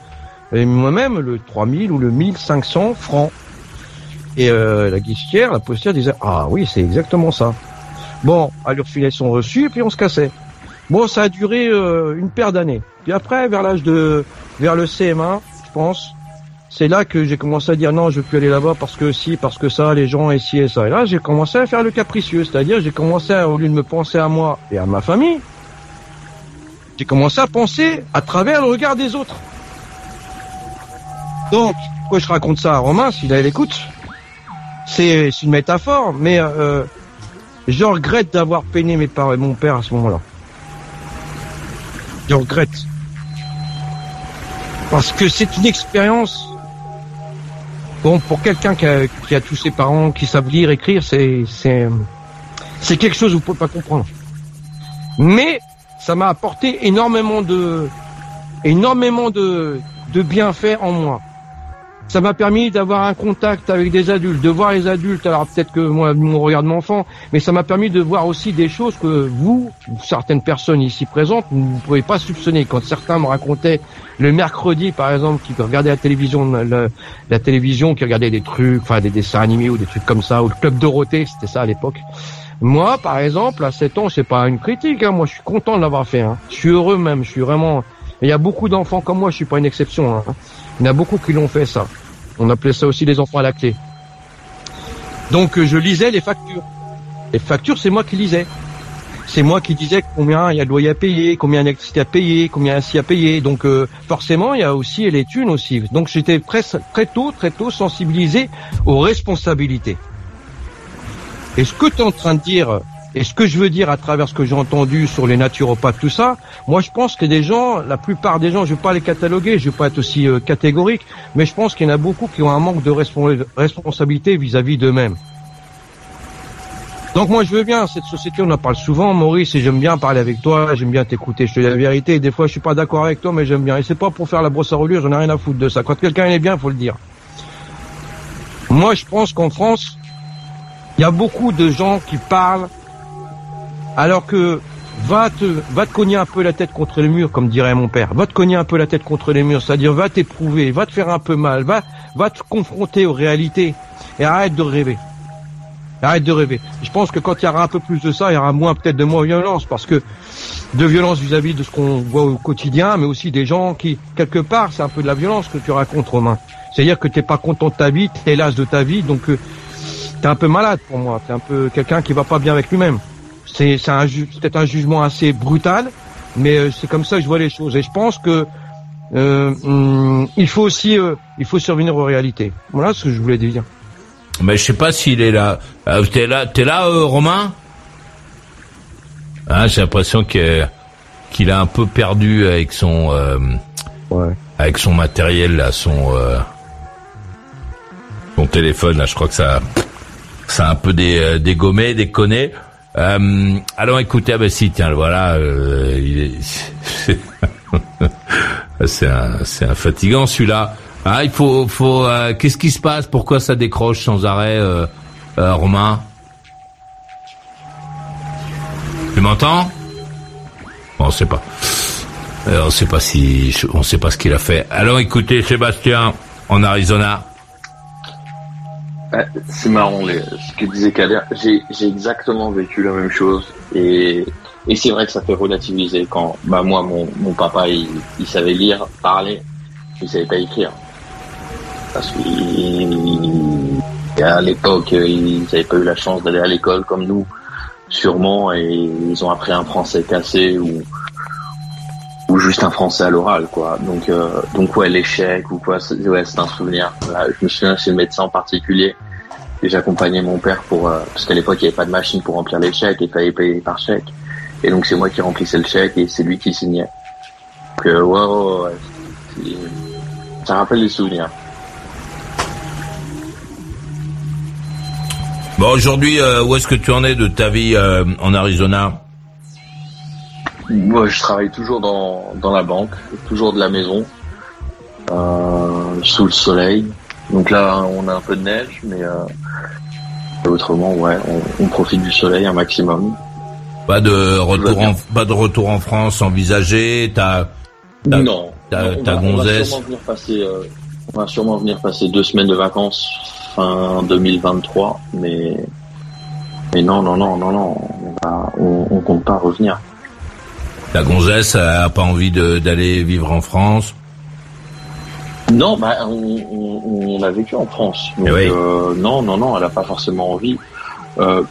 moi-même le 3000 ou le 1500 francs. Et euh, la guichetière, la postière disait ah oui c'est exactement ça. Bon, elle lui refilait son reçu et puis on se cassait. Bon, ça a duré euh, une paire d'années. Puis après, vers l'âge de, vers le CM1, je pense, c'est là que j'ai commencé à dire non, je veux plus aller là-bas parce que si, parce que ça, les gens et ci et ça. Et là, j'ai commencé à faire le capricieux, c'est-à-dire j'ai commencé à, au lieu de me penser à moi et à ma famille, j'ai commencé à penser à travers le regard des autres. Donc, pourquoi je raconte ça à Romain s'il a l'écoute? C'est une métaphore, mais euh, je regrette d'avoir peiné mes parents et mon père à ce moment-là. Je regrette. Parce que c'est une expérience. Bon, pour quelqu'un qui a, tous ses parents qui savent lire, écrire, c'est quelque chose que vous pouvez pas comprendre. Mais ça m'a apporté énormément de énormément de bienfaits en moi ça m'a permis d'avoir un contact avec des adultes, de voir les adultes. Alors peut-être que moi, mon regard de mon enfant, mais ça m'a permis de voir aussi des choses que vous, certaines personnes ici présentes, vous ne pouvez pas soupçonner. Quand certains me racontaient le mercredi, par exemple, qui regardaient la télévision, la, télévision, qui regardait des trucs, enfin des dessins animés ou des trucs comme ça, ou le club Dorothée, c'était ça à l'époque. Moi, par exemple, à 7 ans, c'est pas une critique. Hein. Moi, je suis content de l'avoir fait. Hein. Je suis heureux même. Je suis vraiment. Il y a beaucoup d'enfants comme moi. Je suis pas une exception. Hein. Il y en a beaucoup qui l'ont fait ça. On appelait ça aussi les enfants à la clé. Donc euh, je lisais les factures. Les factures, c'est moi qui lisais. C'est moi qui disais combien il y a de loyer à payer, combien d'électricité à payer, combien ainsi à payer. Donc euh, forcément, il y a aussi les thunes aussi. Donc j'étais très, très tôt, très tôt sensibilisé aux responsabilités. Et ce que tu es en train de dire, et ce que je veux dire à travers ce que j'ai entendu sur les naturopathes, tout ça, moi je pense que des gens, la plupart des gens, je vais pas les cataloguer, je vais pas être aussi euh, catégorique, mais je pense qu'il y en a beaucoup qui ont un manque de responsabilité vis-à-vis d'eux-mêmes. Donc moi je veux bien, cette société on en parle souvent, Maurice, et j'aime bien parler avec toi, j'aime bien t'écouter, je te dis la vérité, des fois je suis pas d'accord avec toi, mais j'aime bien. Et c'est pas pour faire la brosse à relure, j'en ai rien à foutre de ça. Quand quelqu'un est bien, il faut le dire. Moi je pense qu'en France, il y a beaucoup de gens qui parlent alors que va te, va te cogner un peu la tête contre le mur, comme dirait mon père. Va te cogner un peu la tête contre les murs, c'est-à-dire va t'éprouver, va te faire un peu mal, va, va te confronter aux réalités et arrête de rêver. Arrête de rêver. Je pense que quand il y aura un peu plus de ça, il y aura moins peut-être de moins violence, parce que de violence vis-à-vis de ce qu'on voit au quotidien, mais aussi des gens qui, quelque part, c'est un peu de la violence que tu racontes, Romain. C'est-à-dire que t'es pas content de ta vie, t'es las de ta vie, donc euh, t'es un peu malade pour moi. T'es un peu quelqu'un qui va pas bien avec lui-même. C'est peut-être un jugement assez brutal, mais euh, c'est comme ça que je vois les choses. Et je pense que euh, hum, il faut aussi euh, il faut survenir aux réalités. Voilà ce que je voulais dire. Mais je sais pas s'il est là. Euh, t'es là, t'es là, Romain? Hein, J'ai l'impression que qu'il a un peu perdu avec son ouais. avec son matériel là, son son téléphone là. Je crois que ça ça a un peu des dégommé, déconné. Euh, alors écoutez, ah ben si, tiens, voilà, euh, [LAUGHS] c'est un, c'est un fatigant celui-là. Ah, il faut, faut, euh, qu'est-ce qui se passe? Pourquoi ça décroche sans arrêt, euh, euh Romain? Tu m'entends? On sait pas. on sait pas si, on sait pas ce qu'il a fait. Alors écoutez, Sébastien, en Arizona. C'est marrant ce que disait Kader. J'ai, exactement vécu la même chose et, c'est vrai que ça fait relativiser quand bah moi mon, mon papa il, il savait lire, parler, il savait pas écrire parce qu'à l'époque ils n'avaient pas eu la chance d'aller à l'école comme nous sûrement et ils ont appris un français cassé ou ou juste un français à l'oral quoi. Donc euh, donc ouais l'échec ou quoi ouais c'est un souvenir. Je me souviens chez le médecin en particulier et j'accompagnais mon père pour euh, parce qu'à l'époque il n'y avait pas de machine pour remplir les chèques et il fallait payer par chèque. Et donc c'est moi qui remplissais le chèque et c'est lui qui signait. Donc, ouais, ouais, ouais. Ça rappelle les souvenirs. Bon, aujourd'hui, où est-ce que tu en es de ta vie en Arizona? Moi, je travaille toujours dans, dans la banque, toujours de la maison, sous le soleil. Donc là, on a un peu de neige, mais autrement, ouais, on, profite du soleil un maximum. Pas de retour en, pas de retour en France envisagé. T'as, non. Ta, on, va, venir passer, euh, on va sûrement venir passer deux semaines de vacances fin 2023, mais mais non, non, non, non, non, on, on, compte pas revenir. Ta gonzesse a pas envie d'aller vivre en France non, bah, on, a vécu en France. Donc, eh euh, non, non, non, elle n'a pas forcément envie. Euh,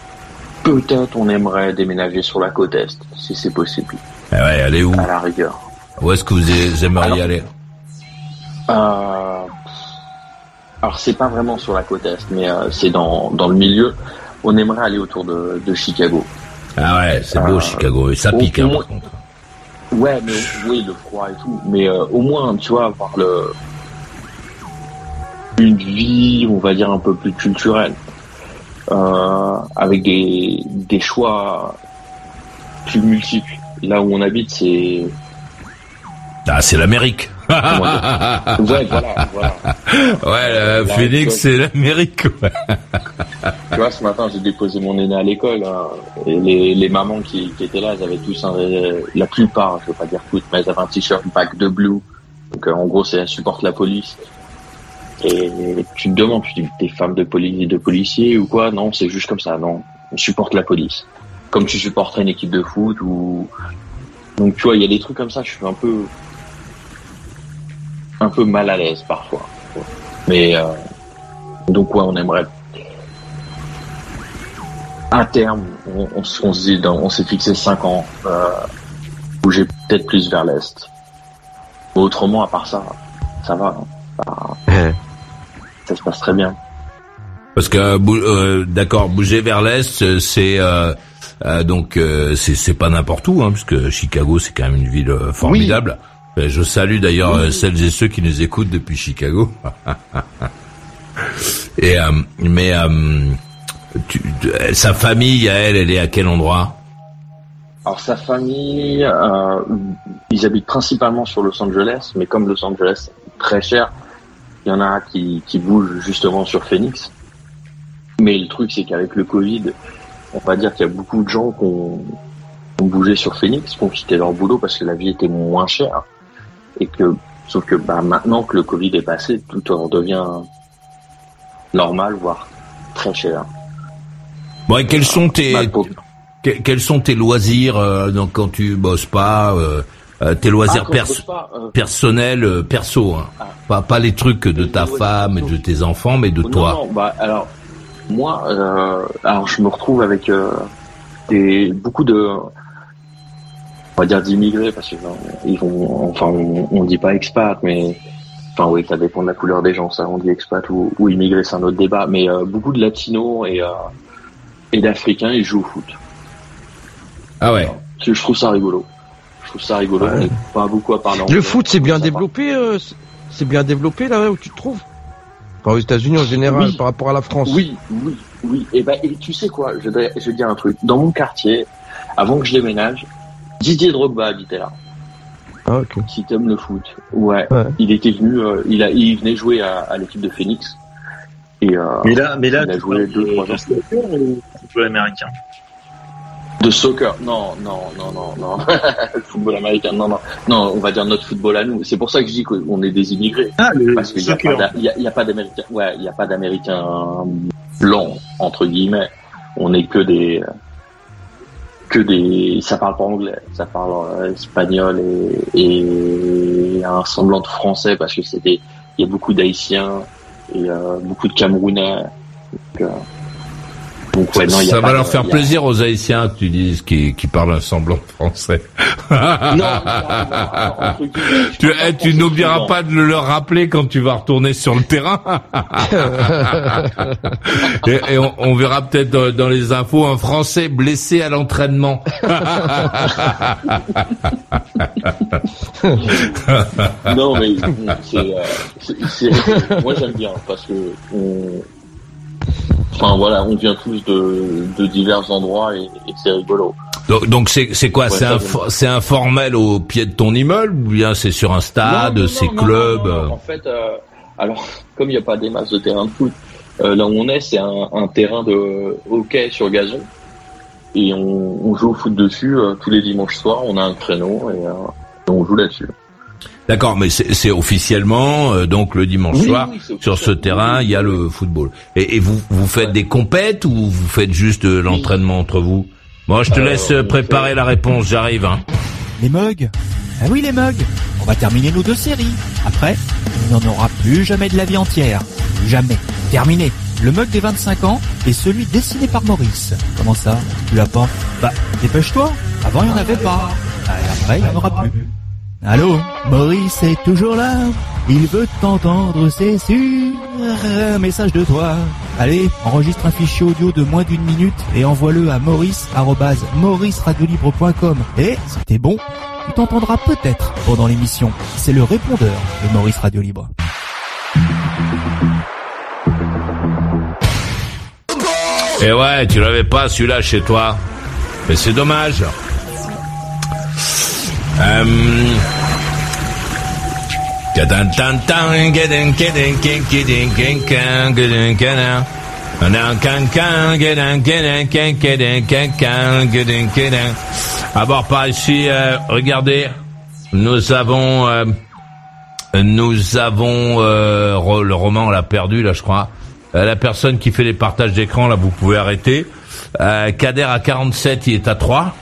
peut-être on aimerait déménager sur la côte Est, si c'est possible. Eh ouais, allez où À la rigueur. Où est-ce que vous aimeriez aller? euh, Alors, c'est pas vraiment sur la côte Est, mais euh, c'est dans, dans le milieu. On aimerait aller autour de, de Chicago. Ah ouais, c'est beau Chicago, et ça pique, hein, par contre. Ouais, mais oui, le froid et tout. Mais au moins, tu vois, voir le une vie, on va dire, un peu plus culturelle, euh, avec des, des choix plus multiples. Là où on habite, c'est... Ah, c'est l'Amérique. Ouais, voilà, voilà. Ouais, Phoenix, c'est l'Amérique. tu vois, ce matin, j'ai déposé mon aîné à l'école. Hein, et les, les mamans qui, qui, étaient là, elles avaient tous un, la plupart, je veux pas dire toutes, mais elles avaient un t-shirt back de blue. Donc, euh, en gros, c'est elles supportent la police. Et tu te demandes, tu dis, t'es femme de police, de policier ou quoi? Non, c'est juste comme ça. Non, on supporte la police. Comme tu supporterais une équipe de foot ou. Donc tu vois, il y a des trucs comme ça. Je suis un peu, un peu mal à l'aise parfois. Mais euh... donc ouais, on aimerait. À terme, on, on, on se dit, on s'est fixé 5 ans, euh, bouger peut-être plus vers l'est. Autrement, à part ça, ça va. Hein [LAUGHS] ça se passe très bien. Parce que euh, d'accord, bouger vers l'est, c'est euh, euh, donc c'est pas n'importe où, hein, parce que Chicago c'est quand même une ville formidable. Je salue d'ailleurs celles et ceux qui nous écoutent depuis Chicago. [LAUGHS] et mais sa famille, elle, elle est à quel endroit? Alors sa famille, ils habitent principalement sur Los Angeles, mais comme Los Angeles est très cher, il y en a qui, qui bougent justement sur Phoenix. Mais le truc, c'est qu'avec le Covid, on va dire qu'il y a beaucoup de gens qui ont, bougé sur Phoenix, qui ont quitté leur boulot parce que la vie était moins chère. Et que, sauf que bah, maintenant que le Covid est passé, tout redevient normal, voire très cher. Bon, et quels sont tes, quels sont tes loisirs euh, donc quand tu bosses pas euh, euh, tes loisirs ah, euh, personnels, euh, perso, hein. Ah. pas pas les trucs de ta femme et de tes enfants, mais de toi. Non, bah alors moi, alors je me retrouve avec des beaucoup de, on va dire d'immigrés parce que ils vont, enfin on, dit pas expat, mais enfin oui, ça dépend de la couleur des gens, ça on dit expat ou, ou immigré, c'est un autre débat, mais beaucoup de latinos et et d'africains ils jouent au foot. Ah ouais. je trouve ça rigolo. Je trouve ça rigolo. pas beaucoup à parler. Le foot, c'est bien développé. Euh, c'est bien développé là où tu te trouves? aux États-Unis en général, par rapport à la France. Oui, oui, oui. Et ben, et tu sais quoi? Je vais, je vais dire un truc. Dans mon quartier, avant que je déménage, Didier Drogba habitait là. Ah, ok. Si t'aimes le foot, ouais. Il était venu, euh, il a, il venait jouer à, l'équipe de Phoenix. Et euh, mais là, mais là, il a joué deux, trois ans. Football américain. De soccer, non, non, non, non, non. [LAUGHS] football américain, non, non, non. On va dire notre football à nous. C'est pour ça que je dis qu'on est des immigrés. Ah, le parce qu'il n'y a, pas d'américains. Ouais, il n'y a pas d'américains blancs entre guillemets. On est que des que des. Ça parle pas anglais, ça parle euh, espagnol et, et un semblant de français parce que des. Il y a beaucoup d'haïtiens et euh, beaucoup de Camerounais. Euh, Donc, ouais, non, ça va leur faire plaisir aux Haïtiens que tu dises qui, qui parlent un semblant français. non, [LAUGHS] tu, eh, tu n'oublieras pas de leur rappeler quand tu vas retourner sur le terrain. [LAUGHS] et, on, on, verra peut-être dans, dans, les infos un Français blessé à l'entraînement. [LAUGHS] non mais euh, c'est, moi j'aime bien parce que on, Enfin voilà, on vient tous de, de divers endroits et, et c'est rigolo. Donc donc c'est c'est quoi? C'est un c'est informel au pied de ton immeuble ou bien c'est sur un stade, c'est club? En fait, euh, alors [LAUGHS] comme il n'y a pas des masses de terrain de foot, euh, là où on est, c'est un, un, terrain de hockey sur gazon et on, on joue au foot dessus euh, tous les dimanches soirs. On a un créneau et, et on joue là-dessus. D'accord, mais c'est officiellement euh, donc le dimanche soir sur ce terrain, il y a le football. Et, et vous vous faites des compètes ou vous faites juste de l'entraînement entre vous? Moi, je te laisse préparer la réponse, j'arrive. Hein. Les mugs? Ah oui, les mugs. On va terminer nos deux séries. Après, il n'en aura plus jamais de la vie entière. Jamais. Terminé. Le mug des 25 ans est celui dessiné par Maurice. Comment ça? Tu l'as pas? Bah, dépêche-toi. Avant, il n'y en avait pas. Et après, il n'y en aura plus. Allô Maurice est toujours là Il veut t'entendre, c'est sûr Un message de toi Allez, enregistre un fichier audio de moins d'une minute et envoie-le à maurice maurice.radiolibre.com Et, si t'es bon, tu t'entendras peut-être pendant l'émission. C'est le répondeur de Maurice Radio Libre. Eh ouais, tu l'avais pas celui-là chez toi. Mais c'est dommage. Euh... À bord par ici, euh, regardez, nous avons, euh, nous avons euh, le roman, on l'a perdu là, je crois. Euh, la personne qui fait les partages d'écran là, vous pouvez arrêter. Euh, Kader à 47, il est à 3.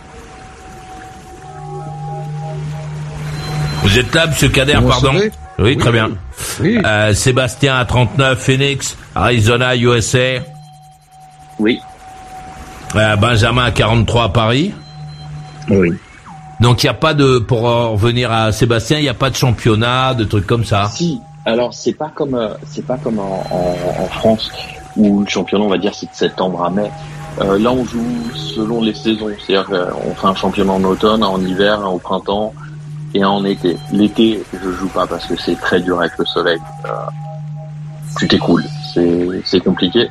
Vous êtes là, Monsieur Kader, pardon oui, très bien. Euh, Sébastien à 39, Phoenix, Arizona, USA. Oui. Euh, Benjamin à 43 Paris. Oui. Donc il n'y a pas de, pour revenir à Sébastien, il n'y a pas de championnat, de trucs comme ça. Si. Alors c'est pas comme euh, c'est pas comme en, France où le championnat on va dire c'est de septembre à mai. là on joue selon les saisons, c'est-à-dire qu'on fait un championnat en automne, en hiver, au printemps et en été. L'été, je joue pas parce que c'est très dur avec le soleil. Euh, tu t'écoules, c'est compliqué.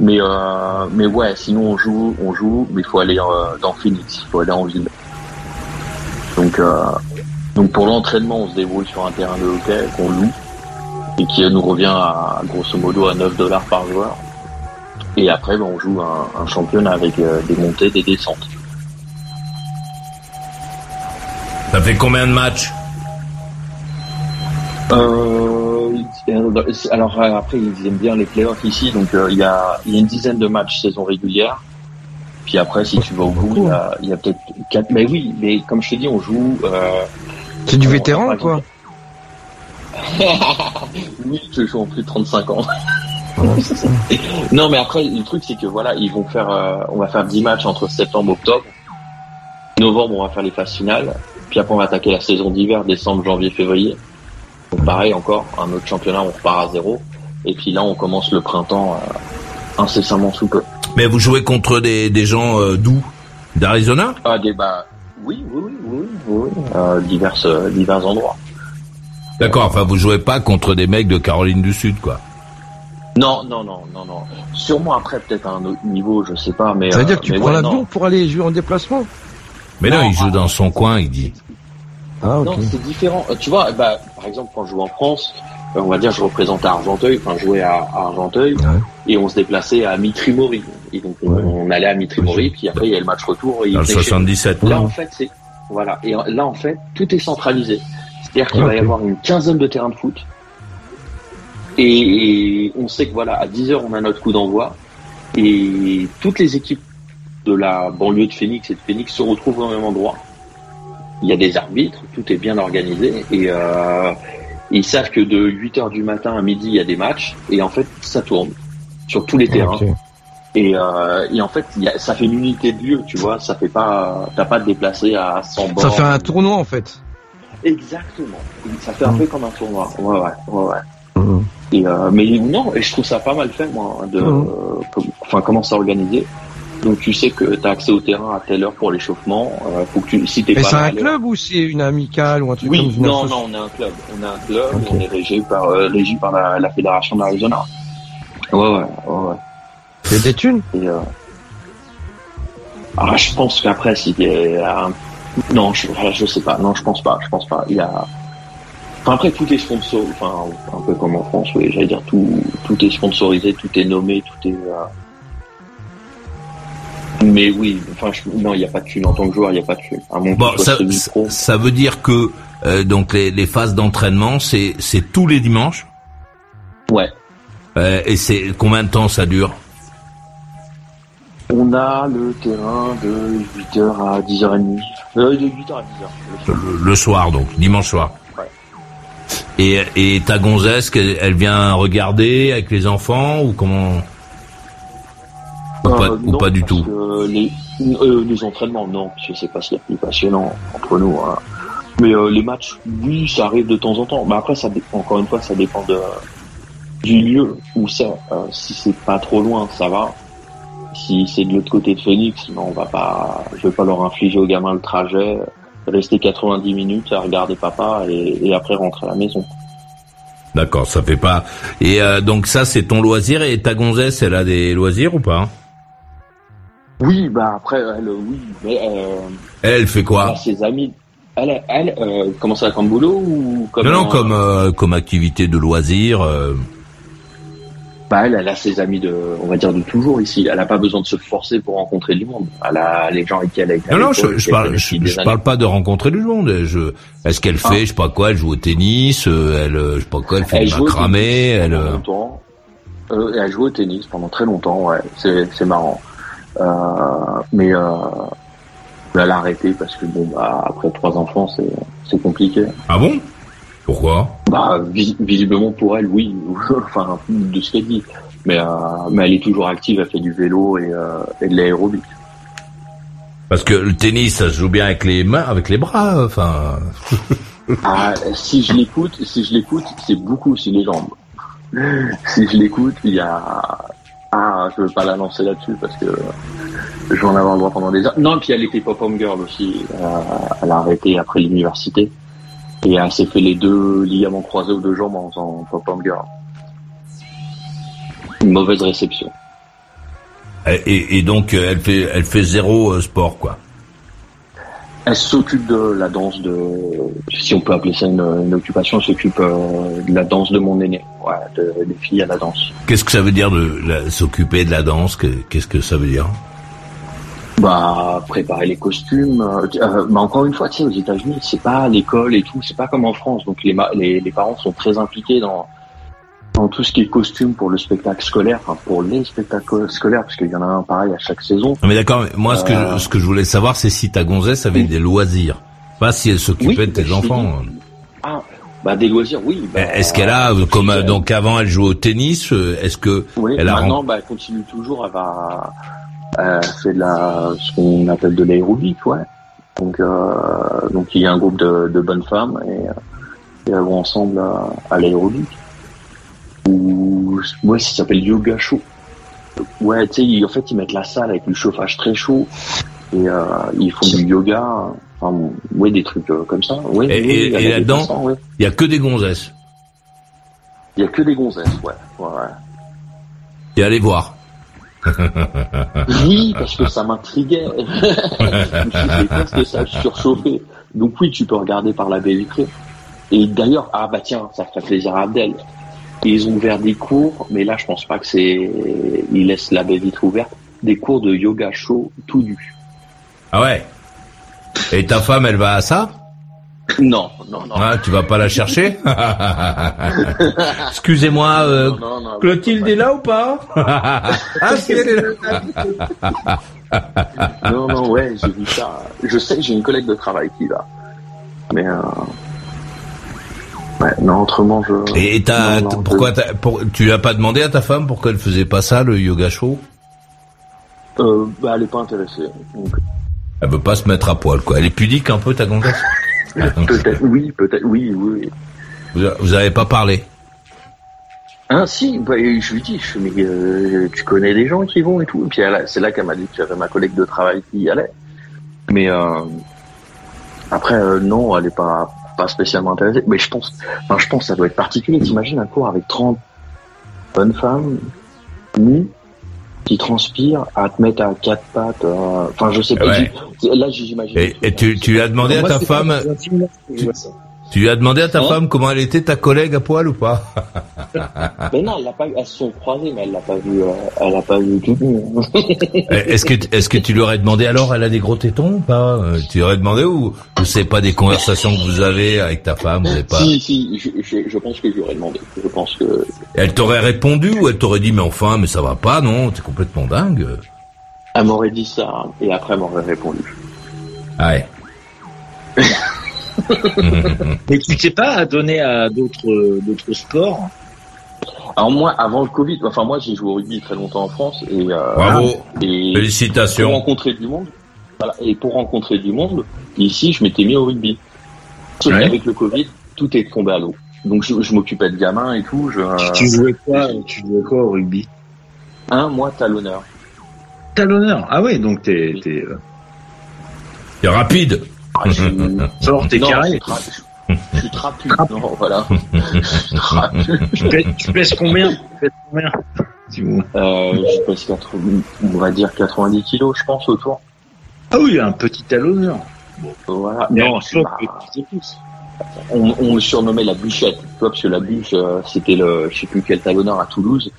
Mais euh, mais ouais, sinon on joue, on joue, mais il faut aller euh, dans Phoenix, il faut aller en ville. Donc euh, donc pour l'entraînement, on se débrouille sur un terrain de hockey qu'on loue et qui nous revient à grosso modo à 9 dollars par joueur. Et après, ben, on joue un, un championnat avec euh, des montées, des descentes. Ça fait combien de matchs euh, alors euh, après ils aiment bien les playoffs ici, donc euh, il y, a, y a une dizaine de matchs saison régulière. Puis après, si tu vas au bout, il y a, y a peut-être quatre. Mais oui, mais comme je t'ai dit, on joue. Euh, c'est du vétéran, quoi. [LAUGHS] oui, je joue en plus de 35 ans. [LAUGHS] non, mais après, le truc, c'est que voilà, ils vont faire, on va faire 10 matchs entre septembre et octobre. Novembre, on va faire les phases finales. Puis après, on va attaquer la saison d'hiver, décembre, janvier, février. Donc pareil, encore, un autre championnat, on repart à zéro. Et puis là, on commence le printemps euh, incessamment sous peu. Mais vous jouez contre des, des gens euh, d'où? D'Arizona? Ah, des bah, oui, oui, oui, oui, oui, euh, divers, euh, divers endroits. D'accord, enfin, vous jouez pas contre des mecs de Caroline du Sud, quoi. Non, non, non, non, non. Sûrement après, peut-être à un autre niveau, je sais pas, mais. Ça veut dire que tu prends l'avion pour aller jouer en déplacement? Mais non, il joue dans son coin, il dit. Ah, Non, c'est différent. Tu vois, bah, par exemple, quand je joue en France, euh, on va dire, je représentais Argenteuil, enfin, je jouais à, Argenteuil, et on se déplaçait à Mitrimori. Et donc, on, allait à Mitrimori, puis après, il y a le match retour. Dans le 77. Là, en fait, c'est, voilà. Et là, en fait, tout est centralisé. C'est-à-dire qu'il va y avoir une quinzaine de terrains de foot. Et, on sait que voilà, à 10 heures, on a notre coup d'envoi. Et toutes les équipes de la banlieue de Phoenix et de Phoenix se retrouvent au même endroit. Il y a des arbitres, tout est bien organisé et euh, ils savent que de 8 heures du matin à midi il y a des matchs et en fait ça tourne sur tous les terrains. Et, euh, et en fait, y a, ça fait une unité de lieu, tu vois. Ça fait pas, t'as pas de déplacer à 100 bornes. Ça fait un tournoi en fait. Exactement. Ça fait un Mmh. peu comme un tournoi. Ouais, ouais, ouais, ouais. Mhm. Et euh, mais non, et je trouve ça pas mal fait, moi, de, euh, comme- enfin, comment c'est organisé. Donc tu sais que tu as accès au terrain à telle heure pour l'échauffement. Euh, faut que tu, si t'es Mais pas c'est un club ou c'est une amicale ou un truc Oui, comme une non, non, on est un club. On est un club. On est régi par, euh, régi par la, la fédération d'Arizona. Ouais, ouais, ouais. ouais. Il y a des thunes? Et, euh... ah, je pense qu'après, a un... Non, je, je sais pas. Non, je pense pas. Je pense pas. Il y a... Enfin, après, tout est sponsor. Enfin, un peu comme en France, oui. J'allais dire, tout, tout est sponsorisé, tout est nommé, tout est... euh, Mais oui, enfin, je- non, il n'y a pas de thune. En tant que joueur, il n'y a pas de thune. À mon Bon, ça, veut dire que euh, donc les, les phases d'entraînement, c'est c'est tous les dimanches. Ouais. Euh, et c'est combien de temps ça dure On a le terrain de 8h à 10h30. Euh, de 8h à 10h. le, le soir, donc dimanche soir. Ouais. Et, et ta gonzesse, elle vient regarder avec les enfants ou comment ou pas, Euh, ou non, pas du tout les, euh, les entraînements, non, parce que c'est pas ce qu'il y a de plus passionnant entre nous. hein. Mais euh, les matchs, oui, ça arrive de temps en temps. Mais après, ça encore une fois, ça dépend de, du lieu où c'est. Euh, si c'est pas trop loin, ça va. Si c'est de l'autre côté de Phoenix, non, on va pas. Je vais pas leur infliger aux gamins le trajet, rester 90 minutes à regarder papa et, et après rentrer à la maison. D'accord, ça fait pas. Et euh, donc ça, c'est ton loisir. Et ta gonzesse, elle a des loisirs ou pas Oui, bah après, elle, oui, mais euh, Elle, elle fait elle quoi a ses amis. Elle, elle, euh, comment ça, comme boulot ou comme Non, non, un- comme euh, comme activité de loisir. euh, Bah elle, elle a ses amis de, on va dire de toujours ici. Elle a pas besoin de se forcer pour rencontrer du monde. Elle a les gens avec qui elle a été. à Non, non, je, je parle, je, je pas de rencontrer du monde. Je, est-ce qu'elle fait, Ah. je sais pas quoi, elle joue au tennis, euh, elle, euh, je sais pas quoi, elle fait Elle du macramé, elle. euh, longtemps. Euh, elle joue au tennis pendant très longtemps. Ouais, c'est c'est marrant. Euh, mais euh, elle a arrêté parce que bon, bah, après trois enfants, c'est c'est compliqué. Ah bon? Pourquoi? Bah, vis- visiblement pour elle, oui. [LAUGHS] enfin, de ce qu'elle dit. Mais, euh, mais elle est toujours active. Elle fait du vélo et, euh, et de l'aérobic. Parce que le tennis, ça se joue bien avec les mains, avec les bras. Enfin, [LAUGHS] Ah, si je l'écoute, si je l'écoute, c'est beaucoup aussi les jambes. Si je l'écoute, il y a. Ah, je veux pas la lancer là-dessus parce que je vais en avoir le droit pendant des heures. Non, puis elle était pop-home girl aussi. Euh, elle a arrêté après l'université et elle s'est fait les deux ligaments croisés aux deux jambes en faisant pop-home girl. Une mauvaise réception. et, et- et donc euh, elle fait, elle fait zéro euh, sport, quoi. Elle s'occupe de la danse de, si on peut appeler ça une, une occupation, elle s'occupe euh, de la danse de mon aîné, ouais, de, des filles à la danse. Qu'est-ce que ça veut dire de s'occuper de la danse? Que- Qu'est-ce que ça veut dire? Bah, préparer les costumes. euh, mais encore une fois, tu sais, aux États-Unis, c'est pas l'école et tout, c'est pas comme en France. Donc les, ma- les, les parents sont très impliqués dans dans tout ce qui est costume pour le spectacle scolaire, enfin pour les spectacles scolaires, parce qu'il y en a un pareil à chaque saison. Mais d'accord. Moi, ce que Euh. je, ce que je voulais savoir, c'est si ta gonzesse avait des loisirs, pas si elle s'occupait Oui, de tes enfants. Ah, bah des loisirs, oui. Bah, Est-ce qu'elle a, euh, comme euh, donc avant, elle jouait au tennis. euh, Est-ce que Oui, elle a maintenant, bah, elle continue toujours. Elle va, elle fait de la, ce qu'on appelle de l'aérobic, ouais. Donc, euh, donc il y a un groupe de, de bonnes femmes et, euh, et elles vont ensemble à, à l'aérobic. Ou, ouais, ça s'appelle yoga chaud. Ouais, tu sais, en fait, ils mettent la salle avec le chauffage très chaud et euh, ils font du yoga. Enfin, ouais, des trucs euh, comme ça. Ouais, Et- oui, et- là-dedans ouais. il y a que des gonzesses Il y a que des gonzesses, ouais. ouais. Et allez voir. Oui, parce que ça m'intriguait. [LAUGHS] je que ça surchauffé? Donc oui, tu peux regarder par la baie vitrée. Et d'ailleurs, ah bah tiens, ça ferait plaisir à Abdel. Ils ont ouvert des cours, mais là je pense pas que c'est... Ils laissent la baie vitrée ouverte. Des cours de yoga chaud tout nu. Ah ouais? Et ta femme, elle va à ça? Non, non, non. Ah, tu vas pas la chercher? [LAUGHS] Excusez-moi, euh, Non, non, non, Clotilde est là ou pas? [LAUGHS] Ah, si elle est là. Non, non, ouais, j'ai vu ça. Je sais que j'ai une collègue de travail qui va. Mais euh... Ouais, non, autrement je... Et t'as, Non, non, pourquoi je- t'as- pour, tu as pas demandé à ta femme pourquoi elle faisait pas ça, le yoga chaud euh, bah, Elle est pas intéressée. Donc... Elle veut pas se mettre à poil, quoi. Elle est pudique un peu, ta gonzesse? [LAUGHS] Peut-être, oui, peut-être, oui, oui. Vous, vous avez pas parlé? Hein, si, bah, je lui dis, je mais euh, tu connais des gens qui vont et tout. Et puis c'est là qu'elle m'a dit que j'avais ma collègue de travail qui y allait. Mais euh, après, euh, non, elle est pas pas spécialement intéressée. Mais je pense, enfin, je pense que ça doit être particulier. T'imagines un cours avec 30 bonnes femmes nues qui transpirent à te mettre à quatre pattes. Enfin, je sais pas. Là, j'imagine. Et, et tu, tu as demandé à ta femme. Tu lui as demandé à ta hein femme comment elle était ta collègue à poil ou pas [LAUGHS] Mais non, elle l'a pas. Elles se sont croisées, mais elle l'a pas vu. Euh, elle l'a pas vu tout. Eh, est-ce que est-ce que tu lui aurais demandé alors elle a des gros tétons ou pas? Euh, Tu lui aurais demandé ou ou c'est pas des conversations que vous avez avec ta femme vous pas Si si, je, je, pense que je lui aurais demandé. Je pense que. Elle t'aurait répondu ou elle t'aurait dit mais enfin mais ça va pas non t'es complètement dingue. Elle m'aurait dit ça et après elle m'aurait répondu. Ah ouais. [LAUGHS] [LAUGHS] Mais tu t'es pas donné à d'autres d'autres sports alors moi, avant le Covid, enfin moi j'ai joué au rugby très longtemps en France et euh, bravo, et félicitations. Pour rencontrer du monde, voilà, et pour rencontrer du monde, ici je m'étais mis au rugby. Avec le Covid, tout est tombé à l'eau. Donc je, je m'occupais de gamins et tout. Je, tu jouais quoi Tu jouais quoi au rugby? Un mois talonneur. Talonneur Ah ouais, donc t'es t'es euh... rapide. Ah, [LAUGHS] t'es carré. Je suis trapu. Non, voilà. [LAUGHS] tu, pèses, tu pèses combien? Tu pèses combien? Euh, Je pèse 80, on va dire 90 kilos, je pense, autour. Ah oui, un petit talonneur. Bon, voilà. Non, je on, on me surnommait la bûchette, tu vois, parce que la bûche, euh, c'était le, je sais plus quel talonneur à Toulouse.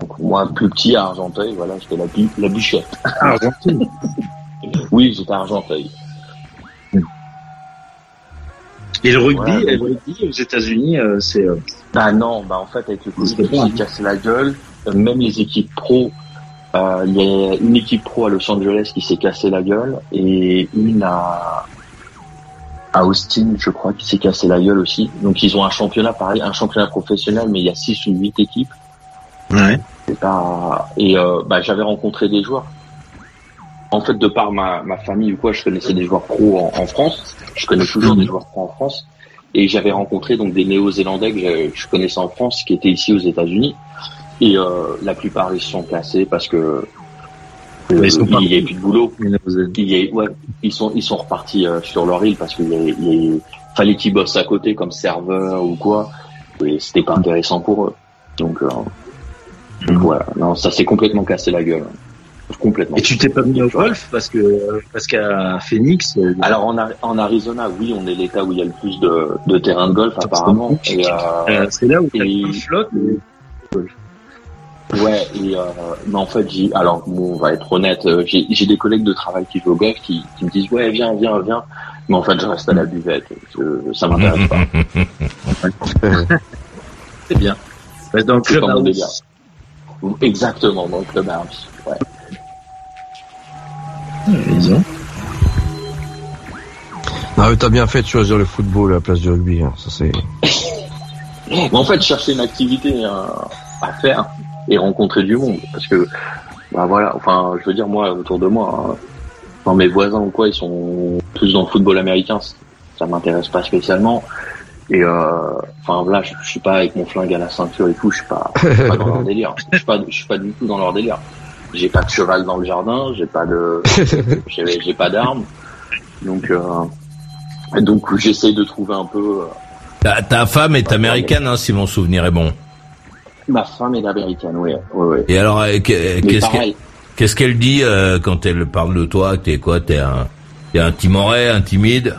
Donc moi, plus petit à Argenteuil, voilà, j'étais la, la bûchette. Argenteuil [LAUGHS] Oui, j'étais à Argenteuil. Et le rugby, le rugby aux États-Unis, euh, c'est. Euh, bah non, bah en fait avec le Covid, s'est cassé la gueule. Euh, même les équipes pro, il y a une équipe pro à Los Angeles qui s'est cassé la gueule et une à à Austin, je crois, qui s'est cassé la gueule aussi. Donc ils ont un championnat pareil, un championnat professionnel, mais il y a six ou huit équipes. Ouais. Pas et bah j'avais rencontré des joueurs en fait, de par ma, ma famille ou quoi, je connaissais des joueurs pro en, France. Je connais toujours des joueurs pro en France. Et j'avais rencontré donc des Néo-Zélandais que je, connaissais en France, qui étaient ici aux États-Unis. Et euh, la plupart ils se sont classés parce que euh, il n'y a plus de boulot. Il ouais, ils sont ils sont repartis euh, sur leur île parce qu'il fallait qu'ils bossent à côté comme serveur ou quoi. Et c'était pas intéressant pour eux. Donc, euh, donc voilà, non, ça s'est complètement cassé la gueule. Complètement. Et tu t'es pas mis au golf parce que parce qu'à Phoenix. Euh, Alors en, en, Arizona, oui, on est l'État où il y a le plus de, de terrains de golf apparemment. Et, euh, euh, c'est là où il flotte. Ouais, et euh, mais en fait, j'ai, alors bon, on va être honnête, j'ai, j'ai des collègues de travail qui jouent au golf qui, qui me disent ouais viens viens viens, mais en fait je reste à la buvette, je, ça m'intéresse pas. [LAUGHS] c'est bien. Reste dans le club Exactement, dans le club Arms. Ouais. Ah, t'as bien fait de choisir le football à la place du rugby. Hein. Ça c'est. [LAUGHS] en fait, chercher une activité hein, à faire et rencontrer du monde, parce que bah voilà. Enfin, je veux dire moi autour de moi, hein, mes voisins ou quoi, ils sont tous dans le football américain. Ça m'intéresse pas spécialement. Et euh, enfin voilà, je, suis pas avec mon flingue à la ceinture et tout. Je suis pas, pas dans leur délire. Je suis pas, je suis pas du tout dans leur délire j'ai pas de cheval dans le jardin, j'ai pas de, [LAUGHS] j'ai pas d'armes, donc euh, donc j'essaie de trouver un peu. Euh, ta, femme est américaine, hein, si mon souvenir est bon. Ma femme est américaine, oui. oui, Et alors, euh, qu'est-ce qu'elle dit euh, quand elle parle de toi T'es quoi T'es un, es un timoret, un timide?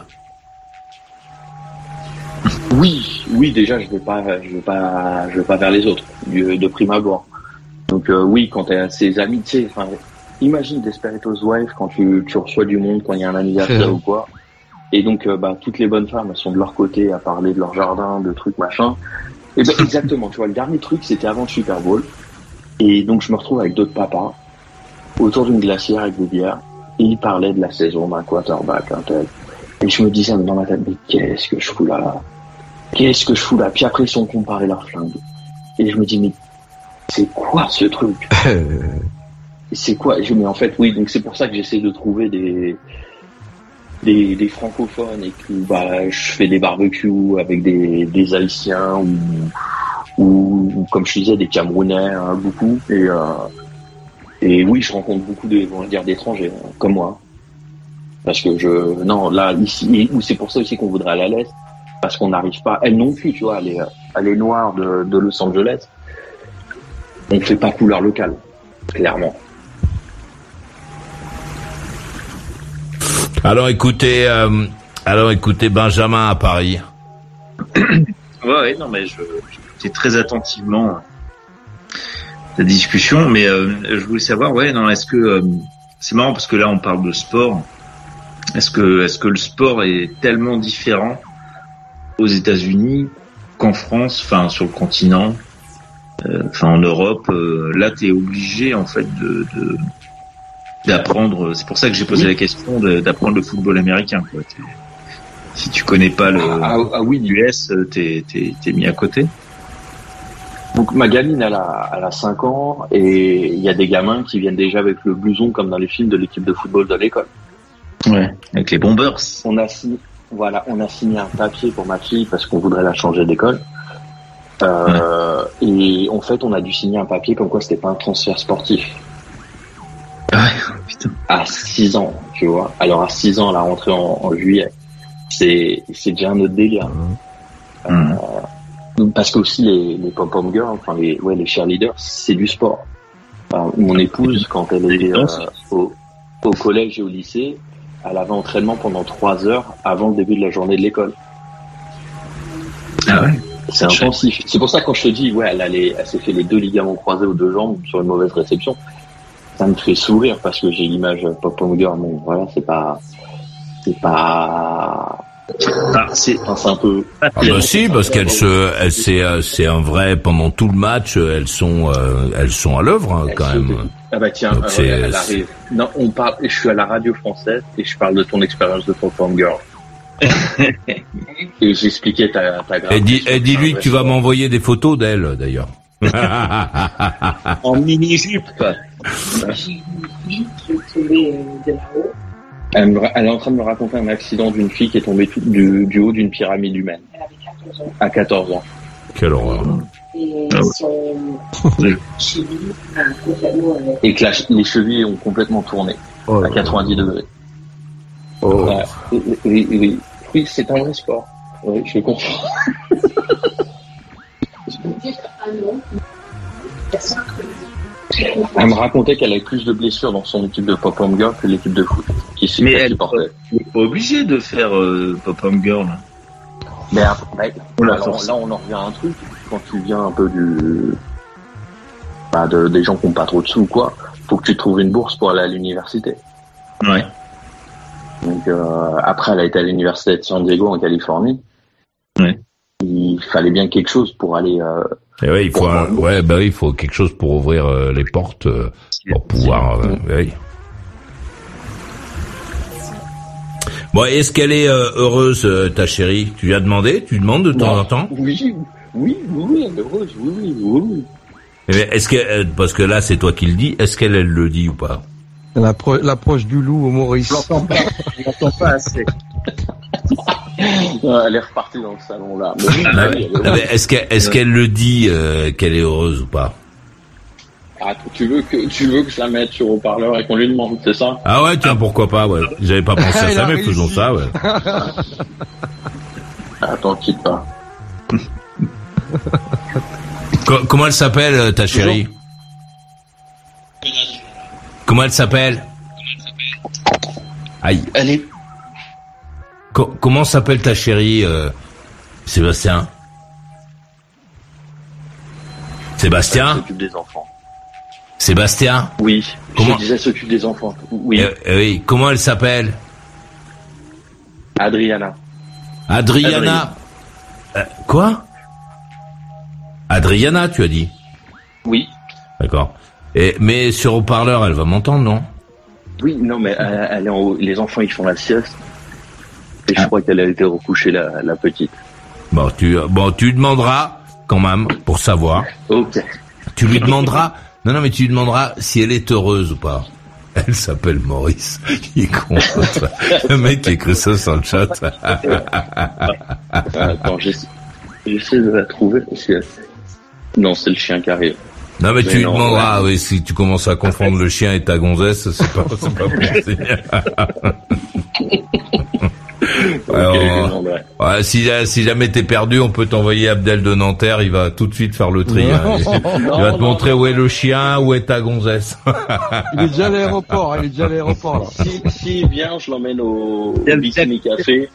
Oui, oui. Déjà, je veux pas, je veux pas, je veux pas vers les autres de prime abord. Donc euh, oui, quand tu as ses amis, tu sais, enfin, imagine Desperados Wife quand tu, tu reçois du monde, quand il y a un anniversaire ou quoi. Et donc, euh, bah, toutes les bonnes femmes, elles sont de leur côté à parler de leur jardin, de trucs, machin. Et ben, exactement, tu vois, le dernier truc, c'était avant le Super Bowl. Et donc, je me retrouve avec d'autres papas, autour d'une glacière avec des bières. Et ils parlaient de la saison d'un quarterback, un tel. Et je me disais dans ma tête, mais qu'est-ce que je fous là Qu'est-ce que je fous là? Puis après, ils sont comparés leurs flingues. Et je me dis, mais c'est quoi ce truc [LAUGHS] c'est quoi Mais en fait, oui, donc c'est pour ça que j'essaie de trouver des, des, des, francophones et que bah, je fais des barbecues avec des, des Haïtiens ou, ou, comme je disais, des Camerounais, hein, beaucoup. Et, euh, et oui, je rencontre beaucoup de, on va dire, d'étrangers, hein, comme moi. Parce que je, non, là, ici, c'est pour ça aussi qu'on voudrait aller à l'Est, parce qu'on n'arrive pas, elle non plus, tu vois, elle est, elle est noire de, de Los Angeles. On ne fait pas couleur locale, clairement. Alors écoutez, euh, alors écoutez Benjamin à Paris. [COUGHS] ouais, non mais je j'écoutais très attentivement la discussion, mais euh, je voulais savoir, ouais, non, est-ce que euh, c'est marrant parce que là on parle de sport. Est-ce que est-ce que le sport est tellement différent aux États-Unis qu'en France, enfin sur le continent, enfin en Europe, là tu es obligé en fait de, de d'apprendre. C'est pour ça que j'ai posé la question d'apprendre le football américain. Quoi. Si tu connais pas le ah, ah, oui. US, t'es es, mis à côté. Donc ma gamine, elle a, elle a 5 ans et il y a des gamins qui viennent déjà avec le blouson comme dans les films de l'équipe de football de l'école. Ouais, avec les bombers. On a signé, voilà, on a signé un papier pour ma fille parce qu'on voudrait la changer d'école. Euh, Et en fait, on a dû signer un papier comme quoi c'était pas un transfert sportif. Ah à 6 ans, tu vois. Alors à 6 ans, la rentrée en, en juillet, c'est c'est déjà un autre délire. Mmh. Euh, parce que aussi les, les pom-pom girls, enfin les ouais les cheerleaders, c'est du sport. mon épouse, quand elle était euh, au, au collège et au lycée, elle avait entraînement pendant 3 heures avant le début de la journée de l'école. Ah ouais. C'est intensif. C'est pour ça que quand je te dis, ouais, elle, elle s'est fait les deux ligaments croisés aux deux jambes sur une mauvaise réception ça me fait sourire parce que j'ai l'image Pop Girl, mais voilà, c'est pas, c'est pas, ah, c'est un peu. Ah bah si, parce qu'elle se, elle c'est, euh, c'est un vrai pendant tout le match, elles sont, euh, elles sont à l'œuvre hein, quand même. Ah bah tiens, euh, elle arrive. Non, on parle. Je suis à la radio française et je parle de ton expérience de Pop Girl. [LAUGHS] et j'expliquais ta, ta. Et dis, et dis-lui que tu vas m'envoyer des photos d'elle d'ailleurs. en mini-jupe. [LAUGHS] Elle, elle, est en train de me raconter un accident d'une fille qui est tombée du, du, haut d'une pyramide humaine. Elle avait 14 ans. À 14 ans. Quelle horreur. Et, et que les chevilles ont complètement tourné oh à 90 degrés. Oh. oui, oui, oui c'est un vrai sport. Oui, je comprends. [LAUGHS] Elle me racontait qu'elle avait plus de blessures dans son équipe de pop-up girl que l'équipe de foot. Mais elle n'est pas obligée de faire euh, pop-up girl. Mais après, là, on en revient à un truc. Quand tu viens un peu du, bah, de, des gens qui n'ont pas trop de sous, quoi, faut que tu trouves une bourse pour aller à l'université. Ouais. Donc euh, après, elle a été à l'université de San Diego en Californie. Ouais il fallait bien quelque chose pour aller. Euh, et ouais, il faut, ouais, bah il faut quelque chose pour ouvrir euh, les portes, euh, pour pouvoir. Euh, Bon, est-ce qu'elle est heureuse, ta chérie? Tu lui as demandé? Tu demandes de temps en temps? Oui, oui, oui, elle est heureuse, oui, oui, oui. Est-ce que, parce que là, c'est toi qui le dis, est-ce qu'elle elle le dit ou pas? L'approche du loup au Maurice. Je l'entends pas, je l'entends pas assez. [LAUGHS] elle est repartie dans le salon là. est-ce qu'elle est-ce qu'elle le dit euh, qu'elle est heureuse ou pas? Ah, tu veux que tu veux que je la mette sur haut-parleur et qu'on lui demande, c'est ça? Ah ouais, tiens, pourquoi pas, ouais. J'avais pas pensé à ça, mais faisons ça, ouais. [LAUGHS] Attends, quitte pas. comment elle s'appelle, euh, ta chérie? Comment elle s'appelle Aïe. Elle est comment s'appelle ta chérie, euh, Sébastien Sébastien s'occupe des enfants. Sébastien Oui. Comment Je disais s'occupe des enfants. Oui. Euh, euh, oui. Comment elle s'appelle Adriana. Adriana. quoi Adriana, tu as dit Oui. D'accord. Et mais sur haut-parleur, elle va m'entendre, non? Oui, non, mais elle est en haut. les enfants ils font la sieste. Et je ah. crois qu'elle a été recouchée, la, la petite. Bon, tu, bon, tu demanderas quand même pour savoir. Ok. Tu lui demanderas, Non, non, mais tu lui demanderas si elle est heureuse ou pas. Elle s'appelle Maurice. [LAUGHS] Il est con. le mec qui écrit ça sur le chat. Attends, j'essaie de la trouver Non, c'est le chien qui arrive. Non mais, tu lui demanderas, oui, si tu commences à confondre le chien et ta gonzesse, c'est pas, [LAUGHS] c'est pas Alors, ouais, si, si jamais t'es perdu, on peut t'envoyer Abdel de Nanterre, il va tout de suite faire le tri. Hein. Il, va te montrer où est le chien, où est ta gonzesse. il est déjà à l'aéroport, il est déjà à l'aéroport. Si, si vient, je l'emmène au, Bikini Café.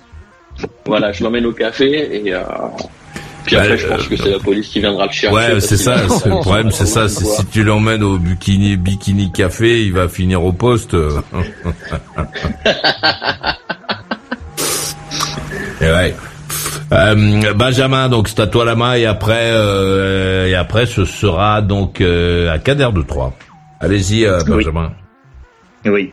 Voilà, je l'emmène au café et euh, puis après, je pense que c'est la police qui viendra le chercher. Ouais, c'est ça. Le problème, c'est ça. C'est si tu l'emmènes au bikini, bikini café, il va finir au poste. [LAUGHS] et ouais. Euh, Benjamin, donc c'est à toi la main et après euh, et après ce sera donc euh, à Kader de Troyes. Allez-y, euh, Benjamin. Oui.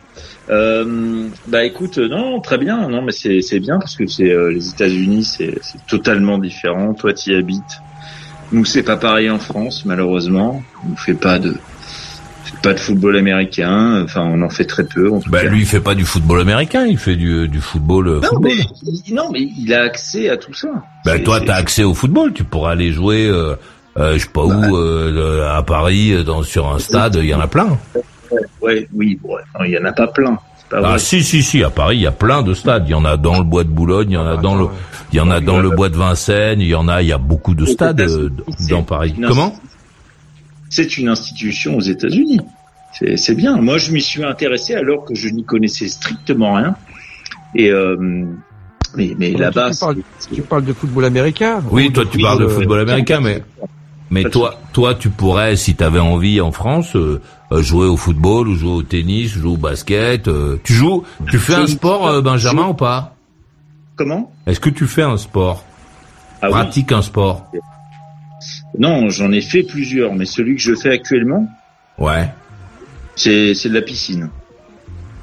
Euh, bah écoute, non, très bien, non, mais c'est c'est bien parce que c'est euh, les États-Unis, c'est c'est totalement différent. Toi, tu y habites. Nous, c'est pas pareil en France, malheureusement. On fait pas de pas de football américain. Enfin, on en fait très peu. En bah, lui, il fait pas du football américain. Il fait du du football. Euh, non, mais non, mais il a accès à tout ça. Bah toi, t'as accès au football. Tu pourras aller jouer. Euh, euh, je sais pas où, euh, à Paris, dans, sur un stade, il y en a plein. Ouais, oui, bon, il y en a pas plein. ah si si si à Paris il y a plein de stades. Il y en a dans le bois de Boulogne il y en a dans le il y en a dans le bois de Vincennes il y en a il y a beaucoup de stades euh, dans Paris. Comment c'est une institution aux États-Unis. C'est bien. Moi je m'y suis intéressé alors que je n'y connaissais strictement rien. Et euh, mais mais là-bas tu, parles de football américain oui toi tu parles de football américain mais mais toi, toi, tu pourrais, si tu avais envie en France, euh, euh, jouer au football ou jouer au tennis, jouer au basket. Euh. tu joues, tu fais un sport, Benjamin, ou pas? Comment? Est-ce que tu fais un sport? Ah, Pratique un sport? Non, j'en ai fait plusieurs, mais celui que je fais actuellement, ouais, c'est c'est de la piscine.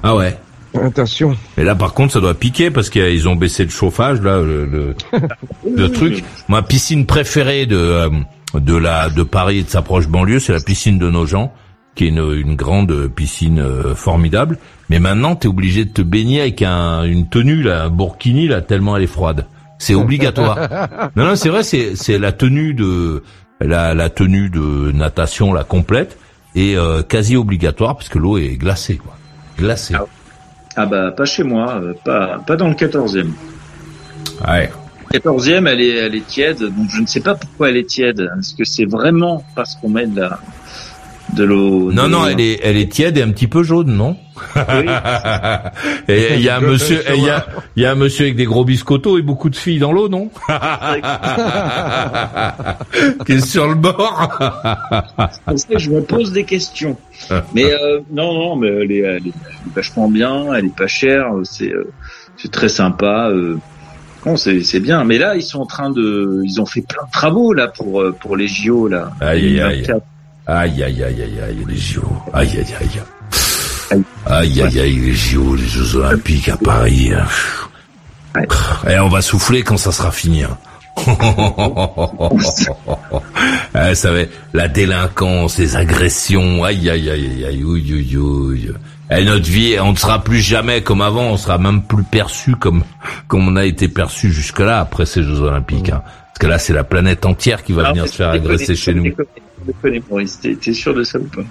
Ah ouais. Attention. Et là, par contre, ça doit piquer parce qu'ils ont baissé le chauffage, là, le, le, [LAUGHS] truc. Ma piscine préférée de de la de Paris et de sa proche banlieue, c'est la piscine de nos gens, qui est une, grande piscine euh, formidable. Mais maintenant, t'es obligé de te baigner avec un, une tenue, là, un burkini, là, tellement elle est froide. C'est obligatoire. [LAUGHS] non, non, c'est vrai, c'est c'est la tenue de la, la tenue de natation, la complète, et euh, quasi obligatoire parce que l'eau est glacée, quoi. Glacée. Ah, ah bah pas chez moi, euh, pas pas dans le 14e. Ouais. 14e, elle est, elle est tiède, donc je ne sais pas pourquoi elle est tiède. Est-ce que c'est vraiment parce qu'on met de la, de l'eau Non, non, elle est, elle est tiède et un petit peu jaune, non oui. [LAUGHS] Et il y a un [LAUGHS] monsieur, il y a, il y a un monsieur avec des gros biscottos et beaucoup de filles dans l'eau, non [LAUGHS] Qui est sur le bord. je me pose des questions. Mais euh, non, non, mais elle est, elle est, vachement bien, elle est pas chère, c'est, euh, c'est très sympa. Euh, c'est bien. Mais là, ils sont en train de, ils ont fait plein de travaux là pour euh, pour les JO là. Aïe aïe aïe. Aïe aïe aïe aïe aïe les JO. Aïe aïe aïe. Aïe aïe aïe les JO, les Jeux Olympiques à Paris. Hein. Et eh, on va souffler quand ça sera fini. Hein. ah, ça va, la délinquance, les agressions, aïe aïe aïe aïe, ouïe ouïe ouïe. Et notre vie, on ne sera plus jamais comme avant, on sera même plus perçu comme comme on a été perçu jusque-là après ces Jeux Olympiques. Hein. Parce que là, c'est la planète entière qui va venir se faire agresser chez nous. T'es sûr de ça ou pas?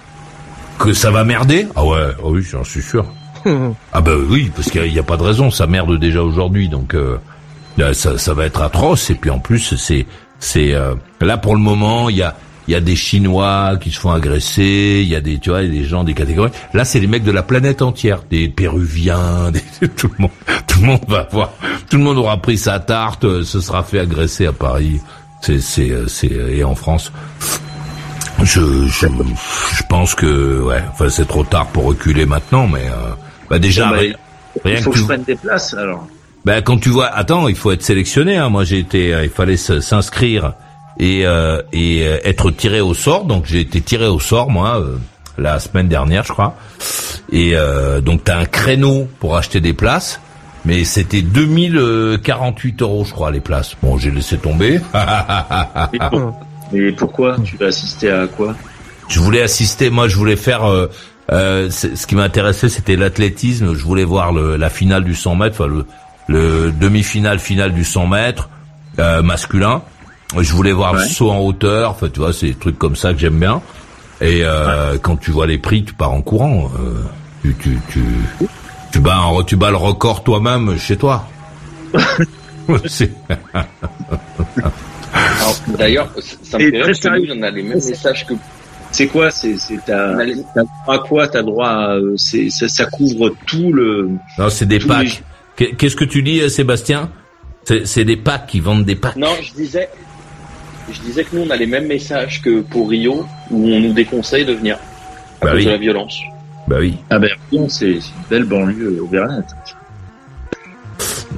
Que ça va merder? Ah ouais, oh oui, j'en suis sûr. [LAUGHS] ah bah oui, parce qu'il n'y a, pas de raison, ça merde déjà aujourd'hui, donc euh, ça, ça va être atroce. Et puis en plus, c'est c'est euh, là pour le moment, il y a il y a des Chinois qui se font agresser, il y a des, tu vois, des gens des catégories. Là, c'est les mecs de la planète entière, des Péruviens, [LAUGHS] tout le monde, tout le monde va voir, tout le monde aura pris sa tarte, euh, se sera fait agresser à Paris. C'est, c'est, euh, c'est, et en France. Je, je, je pense que, ouais, enfin, c'est trop tard pour reculer maintenant, mais, euh, bah déjà, bah, il faut que, je prenne des places, alors. Ben quand tu vois, attends, il faut être sélectionné. Hein. Moi, j'ai été, il fallait s'inscrire et, euh, et euh, être tiré au sort. Donc j'ai été tiré au sort moi euh, la semaine dernière, je crois. Et donc tu as un créneau pour acheter des places. Mais c'était 2048 euros, je crois, les places. Bon, j'ai laissé tomber. Et [LAUGHS] pourquoi Tu vas assister à quoi? Je voulais assister. Moi, je voulais faire. Euh, euh, ce qui m'intéressait, c'était l'athlétisme. Je voulais voir le, la finale du 100 mètres, enfin le, le demi-finale, finale du 100 mètres euh, masculin. Je voulais voir le saut en hauteur. Enfin, tu vois, c'est des trucs comme ça que j'aime bien. Et euh, quand tu vois les prix, tu pars en courant. Euh, tu, tu, tu, tu bats, tu bats le record toi-même chez toi. [LAUGHS] D'ailleurs, ça me fait rire on a les mêmes messages que. C'est quoi C'est t'as droit à quoi T'as droit à, c'est ça, ça, couvre tout le. Non, c'est des packs. Qu'est-ce que tu dis, euh, Sébastien? C'est des packs qui vendent des packs. Non, je disais, je disais que nous on a les mêmes messages que pour Rio où on nous déconseille de venir à bah cause de la violence. Bah oui. Ah ben c'est une belle banlieue Auvergnate.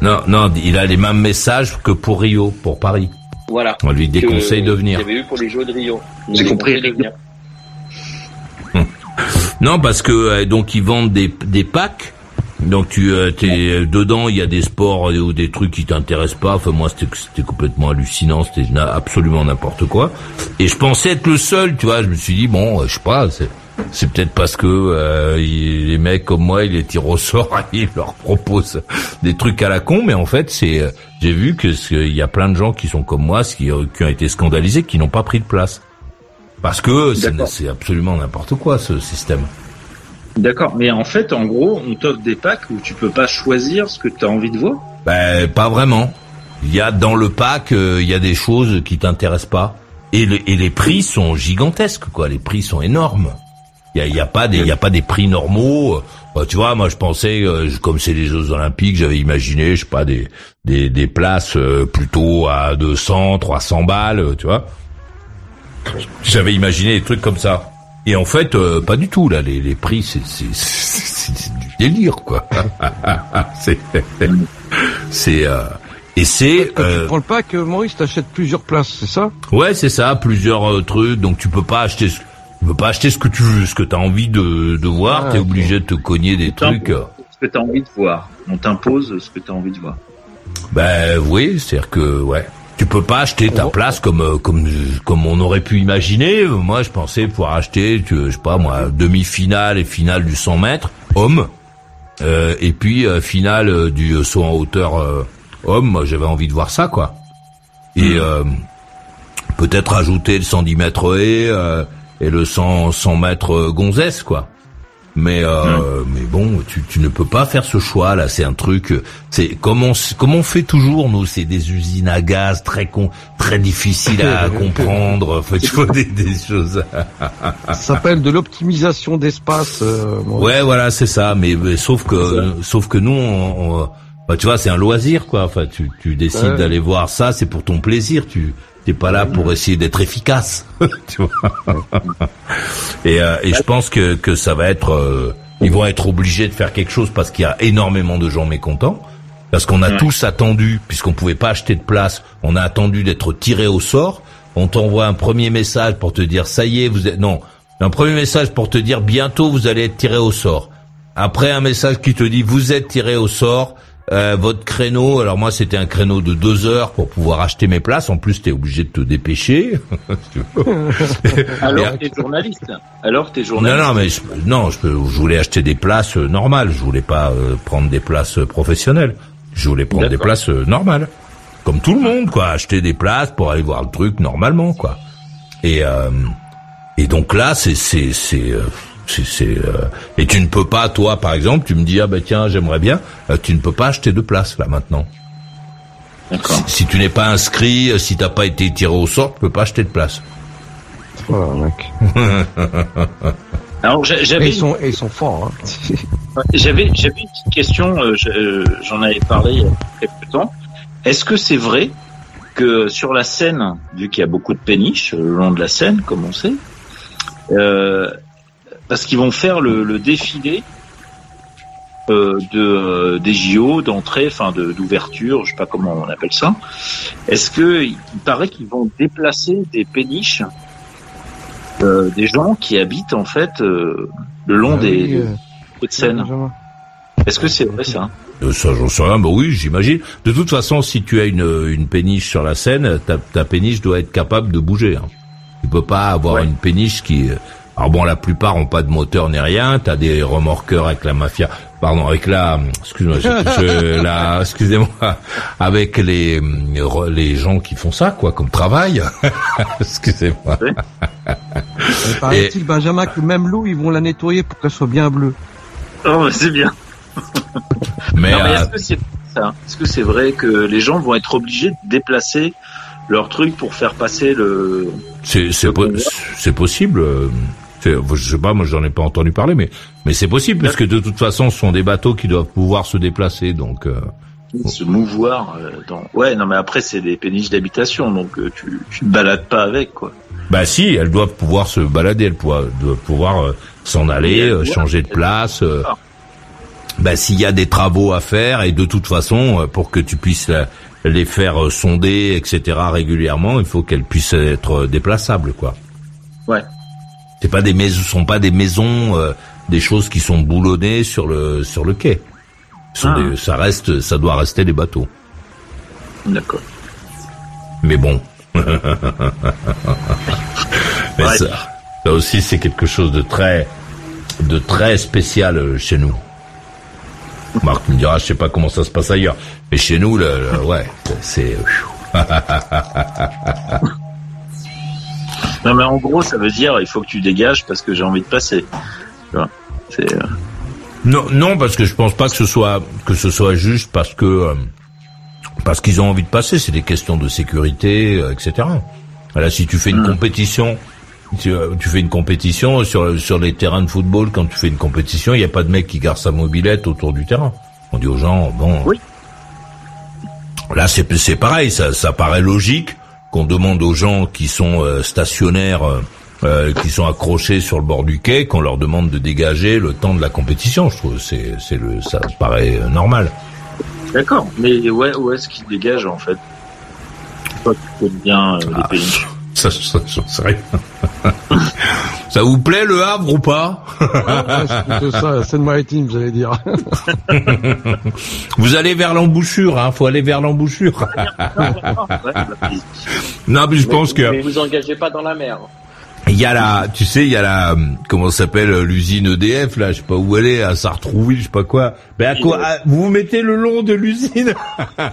Non, non, il a les mêmes messages que pour Rio, pour Paris. Voilà. On lui déconseille de venir. J'avais eu pour les Jeux de Rio. J'ai compris. De venir. Hum. Non, parce que euh, donc ils vendent des, des packs. Donc tu euh, es dedans, il y a des sports ou des trucs qui t'intéressent pas. Enfin moi c'était complètement hallucinant, c'était absolument n'importe quoi. Et je pensais être le seul, tu vois. Je me suis dit bon, euh, je sais pas, c'est peut-être parce que euh, les mecs comme moi, ils les tirent au sort, [LAUGHS] ils leur proposent des trucs à la con, mais en fait, c'est euh, j'ai vu que il y a plein de gens qui sont comme moi, qui, euh, qui ont été scandalisés, qui n'ont pas pris de place, parce que c'est absolument n'importe quoi ce système. D'accord, mais en fait, en gros, on t'offre des packs où tu peux pas choisir ce que tu as envie de voir? Ben, pas vraiment. Il y a dans le pack, il y a des choses qui t'intéressent pas. Et, et les prix sont gigantesques, quoi. Les prix sont énormes. Il y a, pas des, il y a pas des prix normaux. Bah, tu vois, moi je pensais, euh, comme c'est les Jeux Olympiques, j'avais imaginé, je sais pas, des des, des places euh, plutôt à 200, 300 balles, tu vois. J'avais imaginé des trucs comme ça. Et en fait, euh, pas du tout là. Les, les prix, c'est c'est [LAUGHS] du délire quoi. [LAUGHS] c'est c'est et c'est. Quand tu prends le pack, Maurice, t'achètes plusieurs places, c'est ça? Ouais, c'est ça, plusieurs trucs. Donc tu peux pas acheter tu peux pas acheter ce que tu veux, ce que tu as envie de, de voir, ah, tu es obligé de te cogner des trucs. Ce que tu as envie de voir. On t'impose ce que tu as envie de voir. Ben oui, c'est-à-dire que ouais. Tu peux pas acheter ta place comme euh, comme comme on aurait pu imaginer. Moi, je pensais pouvoir acheter, je sais pas moi, demi-finale et finale du 100 mètres homme, euh, et puis euh, finale euh, du saut en hauteur homme. Moi, j'avais envie de voir ça, quoi. Et hmm. peut-être ajouter le 110 mètres et et le 100, 100 mètres gonzesse, quoi. Mais euh, mais bon, tu, tu ne peux pas faire ce choix là. C'est un truc. C'est comme on comme on fait toujours nous. C'est des usines à gaz très con, très difficiles à [LAUGHS] comprendre. Enfin, tu vois des, des choses. ça s'appelle de l'optimisation d'espace. Euh, ouais, voilà, c'est ça. Mais, sauf que sauf que nous, on, bah, tu vois, c'est un loisir quoi. Enfin, tu tu décides d'aller voir ça, c'est pour ton plaisir. Tu T'es pas là pour essayer d'être efficace, [LAUGHS] tu vois. Et, euh, et je pense que que ça va être, euh, ils vont être obligés de faire quelque chose parce qu'il y a énormément de gens mécontents. Parce qu'on a tous attendu, puisqu'on pouvait pas acheter de place, on a attendu d'être tiré au sort. On t'envoie un premier message pour te dire ça y est, vous êtes non, un premier message pour te dire bientôt vous allez être tiré au sort. Après un message qui te dit vous êtes tiré au sort, euh, votre créneau, alors moi c'était un créneau de deux heures pour pouvoir acheter mes places. En plus, t'es obligé de te dépêcher. [LAUGHS] [LAUGHS] alors t'es journaliste. Alors t'es journaliste. Non, non, mais je, non, je, je, voulais acheter des places euh, normales. Je voulais pas euh, prendre des places professionnelles. Je voulais prendre des places normales, comme tout le monde, quoi. Acheter des places pour aller voir le truc normalement, quoi. Et et donc là, c'est c'est c'est c'est euh, et tu ne peux pas toi par exemple tu me dis ah ben tiens j'aimerais bien euh, tu ne peux pas acheter de place là maintenant si, si, tu n'es pas inscrit euh, si t'as pas été tiré au sort tu peux pas acheter de place oh, mec. [LAUGHS] alors j'avais ils sont ils sont forts hein. [LAUGHS] j'avais j'avais une petite question j'en avais parlé il y a quelques temps est-ce que c'est vrai que sur la Seine vu qu'il y a beaucoup de péniches le long de la Seine comme on sait euh, parce qu'ils vont faire le, le défilé euh, de euh, des JO d'entrée, enfin d'ouverture, je sais pas comment on appelle ça. Est-ce que il paraît qu'ils vont déplacer des péniches euh, des gens qui habitent en fait euh, le long ah des, oui, de Seine Est-ce que c'est vrai ça ça, j'en sais rien. Bah oui, j'imagine. De toute façon, si tu as une, une péniche sur la Seine, ta, ta péniche doit être capable de bouger. Hein. Tu peux pas avoir une péniche qui alors bon, la plupart ont pas de moteur ni rien. T'as des remorqueurs avec la mafia, pardon, avec la, excuse-moi, [LAUGHS] la, excusez-moi, avec les les gens qui font ça, quoi, comme travail. [LAUGHS] excusez-moi. Paraît-il, Benjamin, que même l'eau, ils vont la nettoyer pour qu'elle soit bien bleue. Oh, c'est bien. [LAUGHS] mais, mais est-ce euh, que c'est ça Est-ce que c'est vrai que les gens vont être obligés de déplacer leur truc pour faire passer le C'est c'est possible. Je sais pas, moi j'en ai pas entendu parler, mais mais c'est possible puisque de toute façon ce sont des bateaux qui doivent pouvoir se déplacer, donc. Euh... Se mouvoir. Euh, dans... Ouais, non, mais après c'est des péniches d'habitation, donc euh, tu tu te balades pas avec quoi. Bah si, elles doivent pouvoir se balader, elles doivent pouvoir euh, s'en aller, changer de place. bah s'il y a des travaux à faire et de toute façon pour que tu puisses les faire sonder, etc. régulièrement, il faut qu'elles puissent être déplaçables, quoi. Ouais. C'est pas des maisons, sont pas des maisons, euh, des choses qui sont boulonnées sur le sur le quai. Ah. ça reste, ça doit rester des bateaux. D'accord. Mais bon. [LAUGHS] Mais ça, ça aussi, c'est quelque chose de très, de très spécial euh, chez nous. Marc me dira, je sais pas comment ça se passe ailleurs, mais chez nous, le, ouais, c'est. [LAUGHS] [LAUGHS] Non, mais en gros, ça veut dire il faut que tu dégages parce que j'ai envie de passer. Euh, non, non, parce que je pense pas que ce soit que ce soit juste parce que euh, parce qu'ils ont envie de passer. C'est des questions de sécurité, euh, etc. Là, si tu fais une hmm. compétition, tu, tu, fais une compétition sur sur les terrains de football. Quand tu fais une compétition, il n'y a pas de mec qui garde sa mobilette autour du terrain. On dit aux gens, bon. Oui. Là, c'est c'est pareil. Ça ça paraît logique qu'on demande aux gens qui sont euh, stationnaires, euh, euh, qui sont accrochés sur le bord du quai, qu'on leur demande de dégager le temps de la compétition. Je trouve c'est c'est le ça paraît normal. D'accord, mais ouais, où est-ce qu'ils dégagent en fait? Toi, tu bien les ah, pays. Ça, ça, ça, ça vous plaît le Havre ou pas C'est ça, vous allez dire. vous allez vers l'embouchure, hein, faut aller vers l'embouchure. non, mais je pense que... Mais vous engagez pas dans la mer. Il y a la, tu sais, il y a la, comment s'appelle l'usine EDF là, je sais pas où elle est, à Sartrouville, je sais pas quoi. Mais à quoi, vous vous mettez le long de l'usine?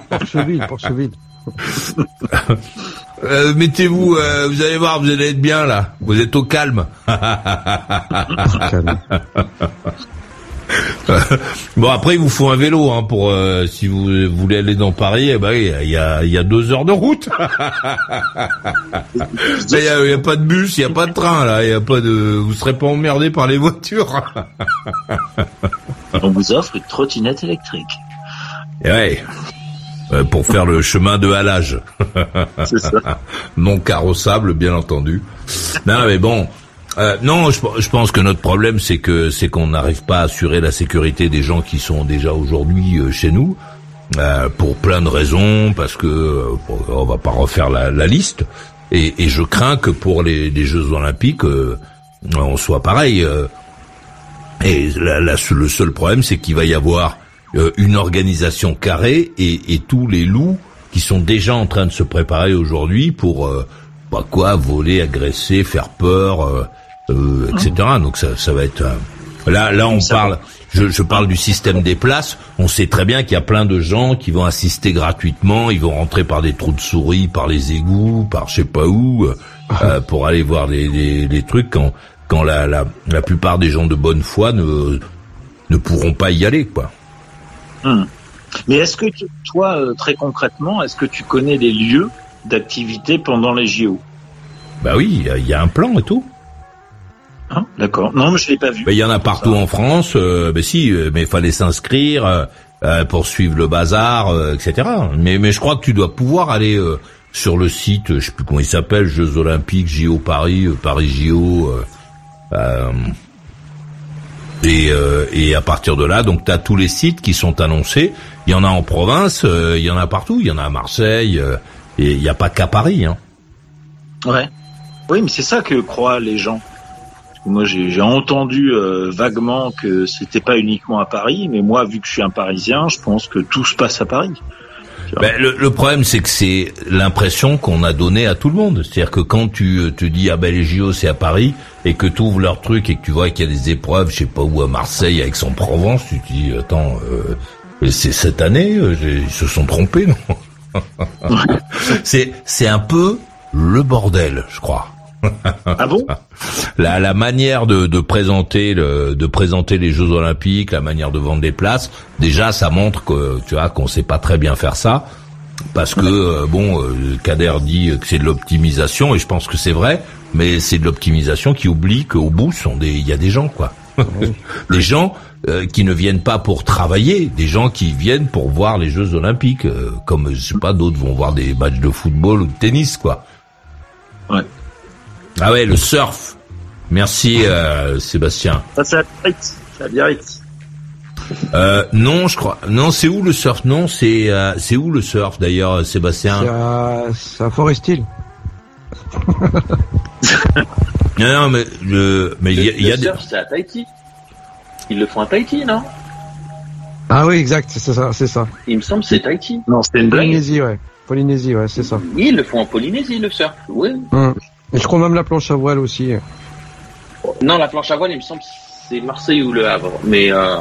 Porcheville, Porcheville. [LAUGHS] Euh, mettez-vous, euh, vous allez voir, vous allez être bien là. Vous êtes au calme. [LAUGHS] bon après il vous faut un vélo hein, pour euh, si vous voulez aller dans Paris eh ben, il y a, y a deux heures de route. [LAUGHS] Il y a, pas de bus il y a pas de train là. Il y a pas de vous serez pas emmerdé par les voitures. On vous offre une trottinette électrique. Ouais. euh, pour faire le chemin de halage. [LAUGHS] C'est ça. [LAUGHS] non carrossable, bien entendu. Non, mais bon. Euh, non, je, pense que notre problème, c'est que c'est qu'on n'arrive pas à assurer la sécurité des gens qui sont déjà aujourd'hui euh, chez nous, pour plein de raisons, parce que on va pas refaire la, liste. Et, je crains que pour les, Jeux Olympiques, on soit pareil. et le seul problème, c'est qu'il va y avoir euh, une organisation carrée et, et, tous les loups qui sont déjà en train de se préparer aujourd'hui pour euh, bah quoi voler, agresser, faire peur, euh, euh etc. Donc ça, ça va être là là on parle. Je, je, parle du système des places. On sait très bien qu'il y a plein de gens qui vont assister gratuitement. Ils vont rentrer par des trous de souris, par les égouts, par je sais pas où, euh, pour aller voir les, les, les, trucs quand quand la, la, la plupart des gens de bonne foi ne ne pourront pas y aller quoi. Hmm. Mais est-ce que toi, euh, très concrètement, est-ce que tu connais les lieux d'activité pendant les JO Bah oui, il y, a un plan et tout. Hein D'accord. Non, mais je l'ai pas vu. Il y en a partout en France. Euh, mais si, euh, mais il fallait s'inscrire euh, pour suivre le bazar, etc. Mais mais je crois que tu dois pouvoir aller sur le site, je sais plus comment il s'appelle, Jeux Olympiques, JO Paris, Paris JO. Et, euh, et à partir de là, donc tu tous les sites qui sont annoncés. Il y en a en province, euh, il y en a partout. Il y en a à Marseille, euh, et il n'y a pas qu'à Paris. Hein. Ouais. Oui, mais c'est ça que croient les gens. Moi, j'ai entendu vaguement que c'était pas uniquement à Paris, mais moi, vu que je suis un Parisien, je pense que tout se passe à Paris. Ben, le, le, problème, c'est que c'est l'impression qu'on a donnée à tout le monde. C'est-à-dire que quand tu euh, te dis ah ben les JO c'est à Paris et que tu ouvres leur truc et que tu vois qu'il y a des épreuves, je sais pas où à Marseille avec son Provence, tu te dis attends, euh, c'est cette année, euh, ils se sont trompés, non? [LAUGHS] C'est c'est un peu le bordel, je crois. Ah bon? La, la manière de, de présenter le, de présenter les Jeux Olympiques, la manière de vendre des places, déjà ça montre que tu vois qu'on sait pas très bien faire ça parce que euh, bon, euh, Kader dit que c'est de l'optimisation et je pense que c'est vrai, mais c'est de l'optimisation qui oublie qu'au bout sont des il y a des gens quoi. [LAUGHS] des gens euh, qui ne viennent pas pour travailler, des gens qui viennent pour voir les Jeux Olympiques, comme je sais pas d'autres vont voir des matchs de football ou de tennis quoi. Ouais. Ah ouais, le surf. Merci euh, Sébastien. Ça c'est à Biarritz. Euh, non, je crois. Non, c'est où le surf? Non, c'est euh, c'est où le surf d'ailleurs, Sébastien? C'est à, Forest Hill. [LAUGHS] non, non, mais le mais il y a, y a le surf, c'est à Tahiti. Ils le font à Tahiti, non? Ah oui, exact, c'est ça, c'est ça. Il me semble que c'est Tahiti. Non, c'était une Polynésie, ouais. Polynésie, ouais, c'est ça. Oui, ils le font en Polynésie, le surf. Oui. Hum. Et je crois même la planche à voile aussi. Non, la planche à voile, il me semble c'est Marseille ou le Havre. Mais euh,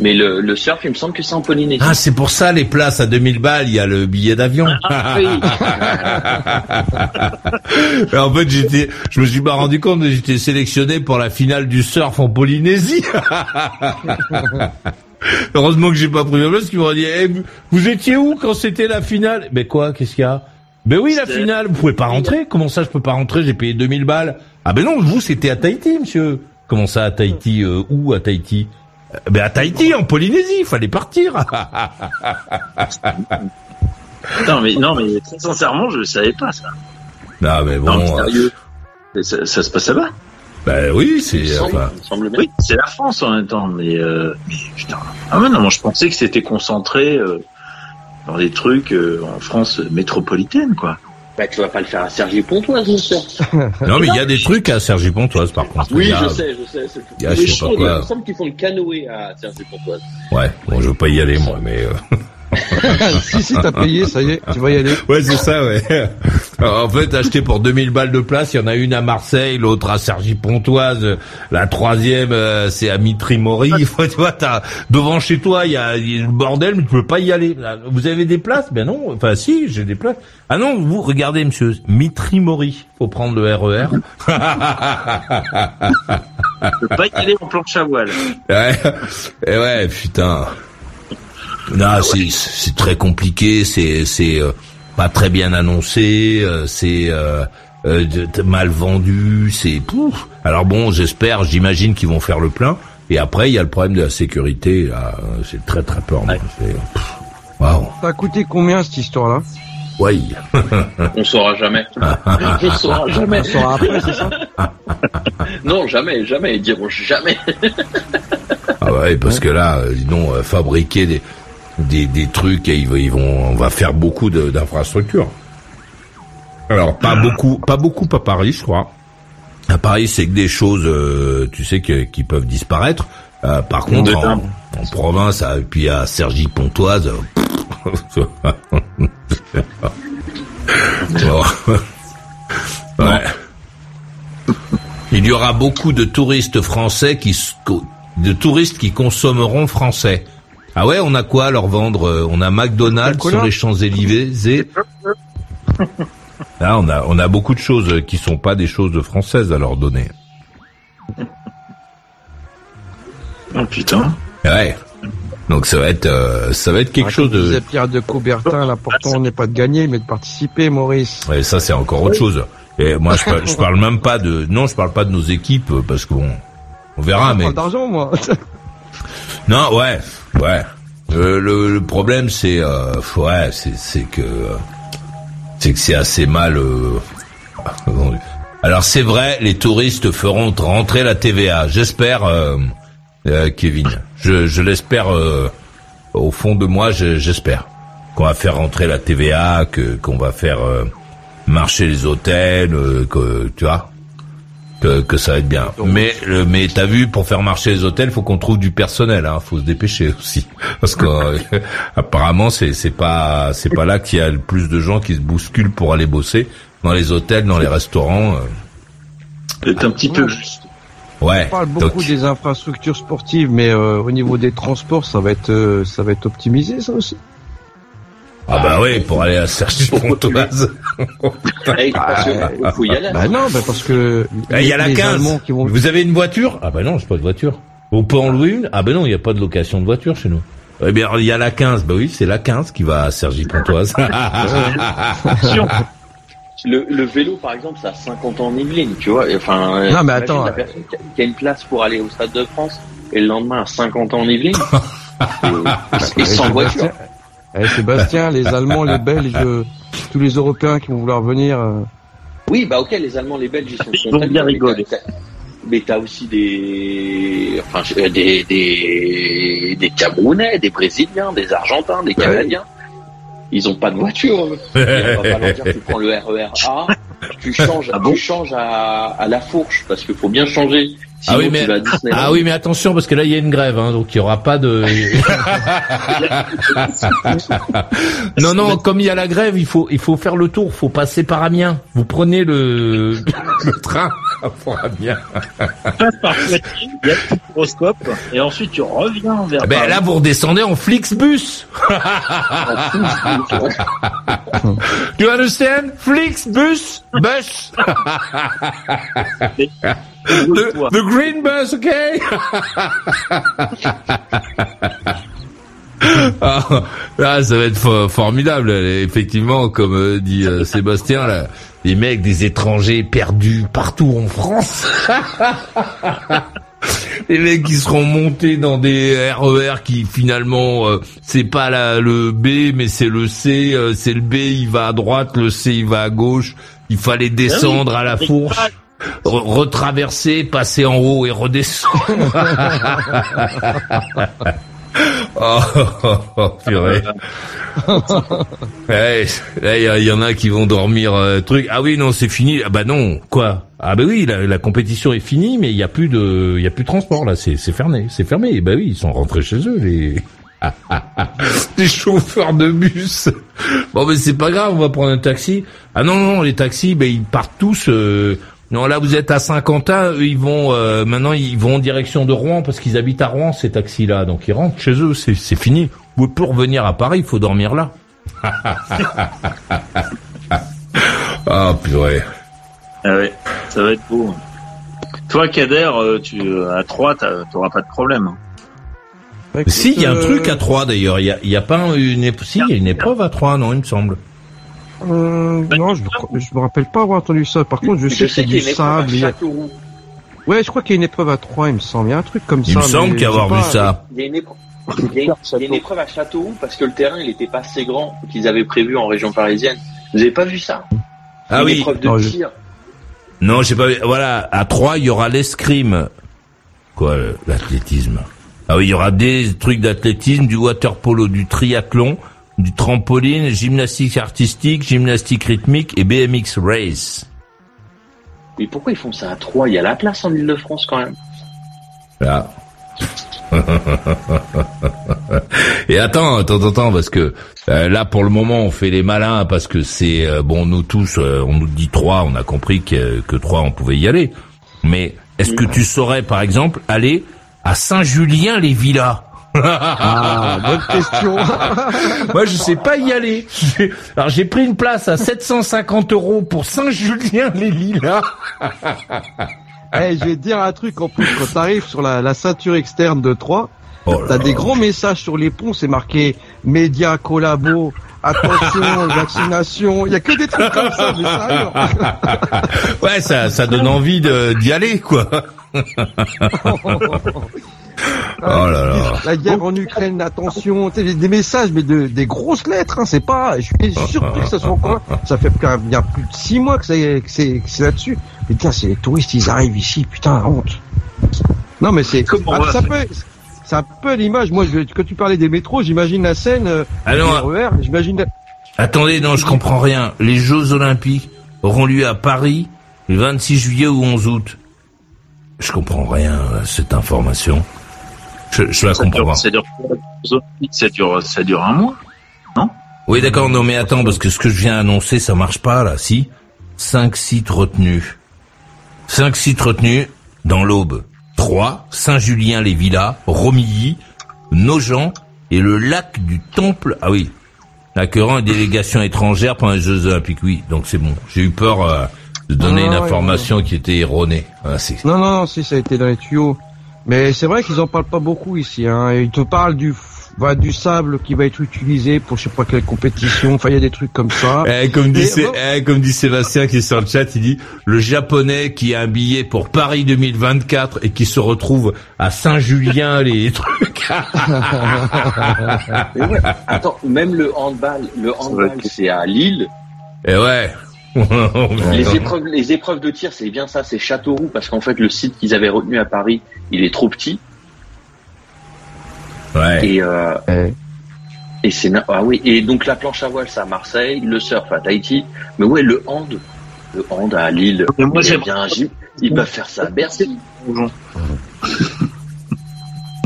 mais le, le, surf, il me semble que c'est en Polynésie. Ah, c'est pour ça les places à 2000 balles, il y a le billet d'avion. Ah, oui. [LAUGHS] en fait, j'étais, je me suis pas rendu compte, mais j'étais sélectionné pour la finale du surf en Polynésie. [LAUGHS] Heureusement que j'ai pas pris ma place, qu'ils m'ont dit, eh, vous étiez où quand c'était la finale? Mais quoi Qu'est-ce qu'il y a? Ben oui, la finale, vous pouvez pas rentrer. Comment ça, je peux pas rentrer? J'ai payé 2000 balles. Ah ben non, vous, c'était à Tahiti, monsieur. Comment ça, à Tahiti euh, Où à Tahiti? Euh, Ben à Tahiti, en Polynésie, il fallait partir. [LAUGHS] non mais non mais très sincèrement, je savais pas ça. Non mais bon. Non, sérieux. Ça, ça, se passe là-bas? Ben oui, c'est. Enfin... Oui, c'est la France en même temps, mais, euh, mais putain. Ah mais non, moi je pensais que c'était concentré. Euh dans des trucs euh, en France métropolitaine, quoi. Bah, tu vas pas le faire à Sergi Pontoise, mon cher. [LAUGHS] non, mais il y a des trucs à Sergi Pontoise, par contre. Oui, je sais, je sais. Il y a, je sais pas quoi. Il me semble qu'ils font le canoë à Sergi Pontoise. Ouais, bon, je veux pas y aller, moi, mais. Euh... [LAUGHS] [LAUGHS] si, si, t'as payé, ça y est, tu vas y aller. Ouais, c'est ça, ouais. [LAUGHS] en fait, acheté pour 2000 balles de place, il y en a une à Marseille, l'autre à Cergy-Pontoise, la troisième, euh, c'est à Mitry-Mori. [LAUGHS] tu vois, t'as, devant chez toi, il y a, le bordel, mais tu peux pas y aller. Vous avez des places? Ben non. Enfin, si, j'ai des places. Ah non, vous, regardez, monsieur, Mitry-Mori. Faut prendre le RER. Je peux pas y aller en planche à voile. Ouais, et ouais, putain. Non, ah c'est très compliqué, c'est c'est euh, pas très bien annoncé, euh, c'est euh, mal vendu, c'est pouf. Alors bon, j'espère, j'imagine qu'ils vont faire le plein. Et après, il y a le problème de la sécurité. C'est très très peur. Ouais. Wow. Ça a coûté combien cette histoire-là? Oui. On saura jamais. [LAUGHS] On saura jamais. On saura après, c'est ça? [LAUGHS] Non, jamais, jamais. Ils diront jamais. ah ouais, parce que là, ils ont fabriqué des des, des trucs et ils, vont, on va faire beaucoup d'infrastructures. Alors pas beaucoup, pas beaucoup à Paris, je crois. À Paris, c'est que des choses, euh, tu sais, qui peuvent disparaître. Euh, par contre, en, province, et puis à Sergi Pontoise. [LAUGHS] ouais. Il y aura beaucoup de touristes français qui, de touristes qui consommeront français. Ah ouais, on a quoi à leur vendre euh, On a McDonald's sur les Champs-Élysées. [LAUGHS] Ah, on a on a beaucoup de choses qui sont pas des choses françaises à leur donner. Oh putain. Ouais. Donc ça va être euh, ça va être quelque chose de. Pierre de Coubertin, l'important n'est pas de gagner, mais de participer, Maurice. Ouais, ça c'est encore autre chose. Et moi je, parle, je parle même pas de non, je parle pas de nos équipes parce qu'on on verra. Je mais. d'argent moi. [LAUGHS] non, ouais, Ouais. Euh, le, problème, c'est, euh, ouais, c'est que, c'est assez mal. Euh, alors c'est vrai, les touristes feront rentrer la TVA. J'espère, euh, euh, Kevin. Je, je l'espère au fond de moi. J'espère qu'on va faire rentrer la TVA, que qu'on va faire marcher les hôtels, que tu vois, que, que ça va être bien. Mais le, mais t'as vu, pour faire marcher les hôtels, faut qu'on trouve du personnel. Hein, faut se dépêcher aussi, [LAUGHS] parce que euh, apparemment c'est c'est pas c'est pas là qu'il y a le plus de gens qui se bousculent pour aller bosser dans les hôtels, dans les restaurants. C'est un petit peu juste. Ouais. On parle beaucoup des infrastructures sportives, mais euh, au niveau des transports, ça va être euh, ça va être optimisé, ça aussi. Ah bah oui, pour aller à Sergi [LAUGHS] Pontoise. Que faut y aller. Bah non, bah parce que Eh, Il y a la les 15. Allemands qui vont Vous avez une voiture? Ah bah non, j'ai pas de voiture. On peut en louer une? Ah bah non, il n'y a pas de location de voiture chez nous. Eh bien, il y a la 15. Bah oui, c'est la 15 qui va à Sergi Pontoise. [LAUGHS] Le, le vélo, par exemple, ça a 50 ans en Yvelines, tu vois. Enfin, euh, Non, mais attends, La personne qui a, qui a une place pour aller au Stade de France et le lendemain à 50 ans en Yvelines. [LAUGHS] et, et sans voiture. Eh, Sébastien, les Allemands, les Belges, euh, tous les Européens qui vont vouloir venir. euh, Oui, bah ok, les Allemands, les Belges, ils sont Ils bien mais rigoler. t'as- t'as- Mais t'as aussi des, enfin, euh, des, des, des Camerounais, des Brésiliens, des Argentins, des Canadiens. Ils ont pas de voiture. eux. [LAUGHS] Et on va pas leur dire, tu prends le RER A, tu changes, Ah bon tu changes à, à la fourche parce qu'il faut bien changer. Sinon, Ah oui, mais, ah oui, mais attention, parce que là, il y a une grève, hein, donc il y aura pas de... [LAUGHS] non, non, comme il y a la grève, il faut, il faut faire le tour, faut passer par Amiens. Vous prenez le, [LAUGHS] le train pour Amiens. [LAUGHS] par Poitiers, il y a le horoscope, et ensuite tu reviens vers Ben Paris. là, vous redescendez en Flixbus. [LAUGHS] Do you understand? Flixbus, bus. [LAUGHS] the, the green bus, okay? [LAUGHS] Ah, ah, ça va être fo- formidable. Effectivement, comme euh, dit euh, Sébastien, là, les mecs des étrangers perdus partout en France. [LAUGHS] les mecs qui seront montés dans des RER qui finalement euh, c'est pas la, le B mais c'est le C. euh, c'est le B, il va à droite, le C il va à gauche. Il fallait descendre à la fourche, re- retraverser, passer en haut et redescendre. [LAUGHS] Oh, [LAUGHS] oh, oh, purée. [LAUGHS] Ouais, il y, en a qui vont dormir euh, truc. Ah oui, non, c'est fini. Ah bah non, quoi? Ah bah oui, la, la compétition est finie, mais il y a plus de, il y a plus de transport là. C'est c'est fermé, c'est fermé. Bah oui, ils sont rentrés chez eux les. [LAUGHS] les chauffeurs de bus. Bon, mais c'est pas grave, on va prendre un taxi. Ah non, non, les taxis, ben ils partent tous. euh, Non, là vous êtes à Saint-Quentin, eux ils vont euh, maintenant ils vont en direction de Rouen parce qu'ils habitent à Rouen ces taxis-là, donc ils rentrent chez eux, c'est c'est fini. Vous pouvez revenir à Paris, il faut dormir là. [LAUGHS] Ah purée. Ah ouais, ça va être beau. Toi, Kader, euh, tu, à 3, t'auras pas de problème. hein. bah, écoute, Si, il y a un euh, truc à 3 d'ailleurs, il y a, y a pas une épreuve, si, il y a une épreuve à 3, non, il me semble. Euh, non, je, me- je me rappelle pas avoir entendu ça. Par contre, je sais Je que c'est sais qu'il y du sable. il. Ouais, je crois qu'il y a une épreuve à 3, il me semble. Il y a un truc comme Il ça. me semble qu'avoir vu ça. Il y a une épreuve. Il y a une, il y a une épreuve à Châteauroux parce que le terrain il était pas assez grand qu'ils avaient prévu en région parisienne. Vous avez pas vu ça? Ah Une oui. épreuve de Non, je-. Non, j'ai pas vu. Voilà, à 3, il y aura l'escrime. Quoi, l'athlétisme? Ah oui, il y aura des trucs d'athlétisme, du water polo, du triathlon, du trampoline, gymnastique artistique, gymnastique rythmique et BMX race. Mais pourquoi ils font ça à trois Il y a la place en Ile-de-France quand même. Là. [LAUGHS] Et attends, attends, attends, parce que euh, là pour le moment on fait les malins parce que c'est euh, bon nous tous euh, on nous dit trois, on a compris que que trois on pouvait y aller. Mais est-ce que tu saurais par exemple aller à Saint-Julien-les-Villas? Ah, bonne question. [LAUGHS] Moi, je sais pas y aller. [LAUGHS] Alors, j'ai pris une place à 750 euros pour Saint-Julien-les-Lilas. [LAUGHS] Eh, je vais te dire un truc en plus, quand t'arrives sur la, la ceinture externe de 3, Oh t'as des grands messages sur les ponts, c'est marqué médias, collabo, attention, vaccination, il y a que des trucs comme ça, mais sérieux. Ouais, ça, ça donne envie de- d'y aller, quoi. Oh là là. La guerre en Ukraine, attention, des- messages, mais de, des grosses lettres, hein, c'est pas, je suis surpris que ça soit encore. Ça fait bien plus de six mois que c'est, que c'est, que c'est là-dessus. Mais Putain, c'est les touristes, ils arrivent ici, putain, honte. Non, mais c'est, ah, ça peut, c'est un peu l'image. Moi, je, quand tu parlais des métros, j'imagine la scène, euh, Ah du RER, j'imagine la- Attendez, non, je comprends rien. Les Jeux Olympiques auront lieu à Paris le 26 juillet ou 11 août. Je comprends rien à cette information. Je, je la comprends pas. Ça dure, ça dure, ça dure un mois, non? Oui, d'accord, non, mais attends, parce que ce que je viens d'annoncer, ça marche pas, là, si? Cinq sites retenus. Cinq sites retenus dans l'Aube. Trois, Saint-Julien-les-Villas, Romilly, Nogent et le lac du Temple. Ah oui, accueillant une délégation étrangère pendant les Jeux Olympiques. Oui, donc c'est bon. J'ai eu peur euh, de donner Ah, une information qui était erronée. Ah, Non, non, non, si, ça a été dans les tuyaux. Mais c'est vrai qu'ils en parlent pas beaucoup ici. Hein. Ils te parlent du, bah, du sable qui va être utilisé pour je sais pas quelle compétition. Enfin, il y a des trucs comme ça. Eh, comme, dit, Et eh, comme dit Sébastien qui est sur le chat, il dit le japonais qui a un billet pour Paris 2024 et qui se retrouve à Saint-Julien [LAUGHS] les trucs. Mais ouais, attends, même le handball, le handball, c'est à Lille. Et ouais. Les épreuves, les épreuves de tir, c'est bien ça, c'est Châteauroux, parce qu'en fait, le site qu'ils avaient retenu à Paris, il est trop petit. Ouais. Et, euh, Ouais. et c'est, ah oui, et donc la planche à voile, c'est à Marseille, le surf à Tahiti. Mais ouais, le hand, le hand à Lille. Mais moi, j'ai- bien un gym. Ils peuvent faire ça à Bercy. [LAUGHS]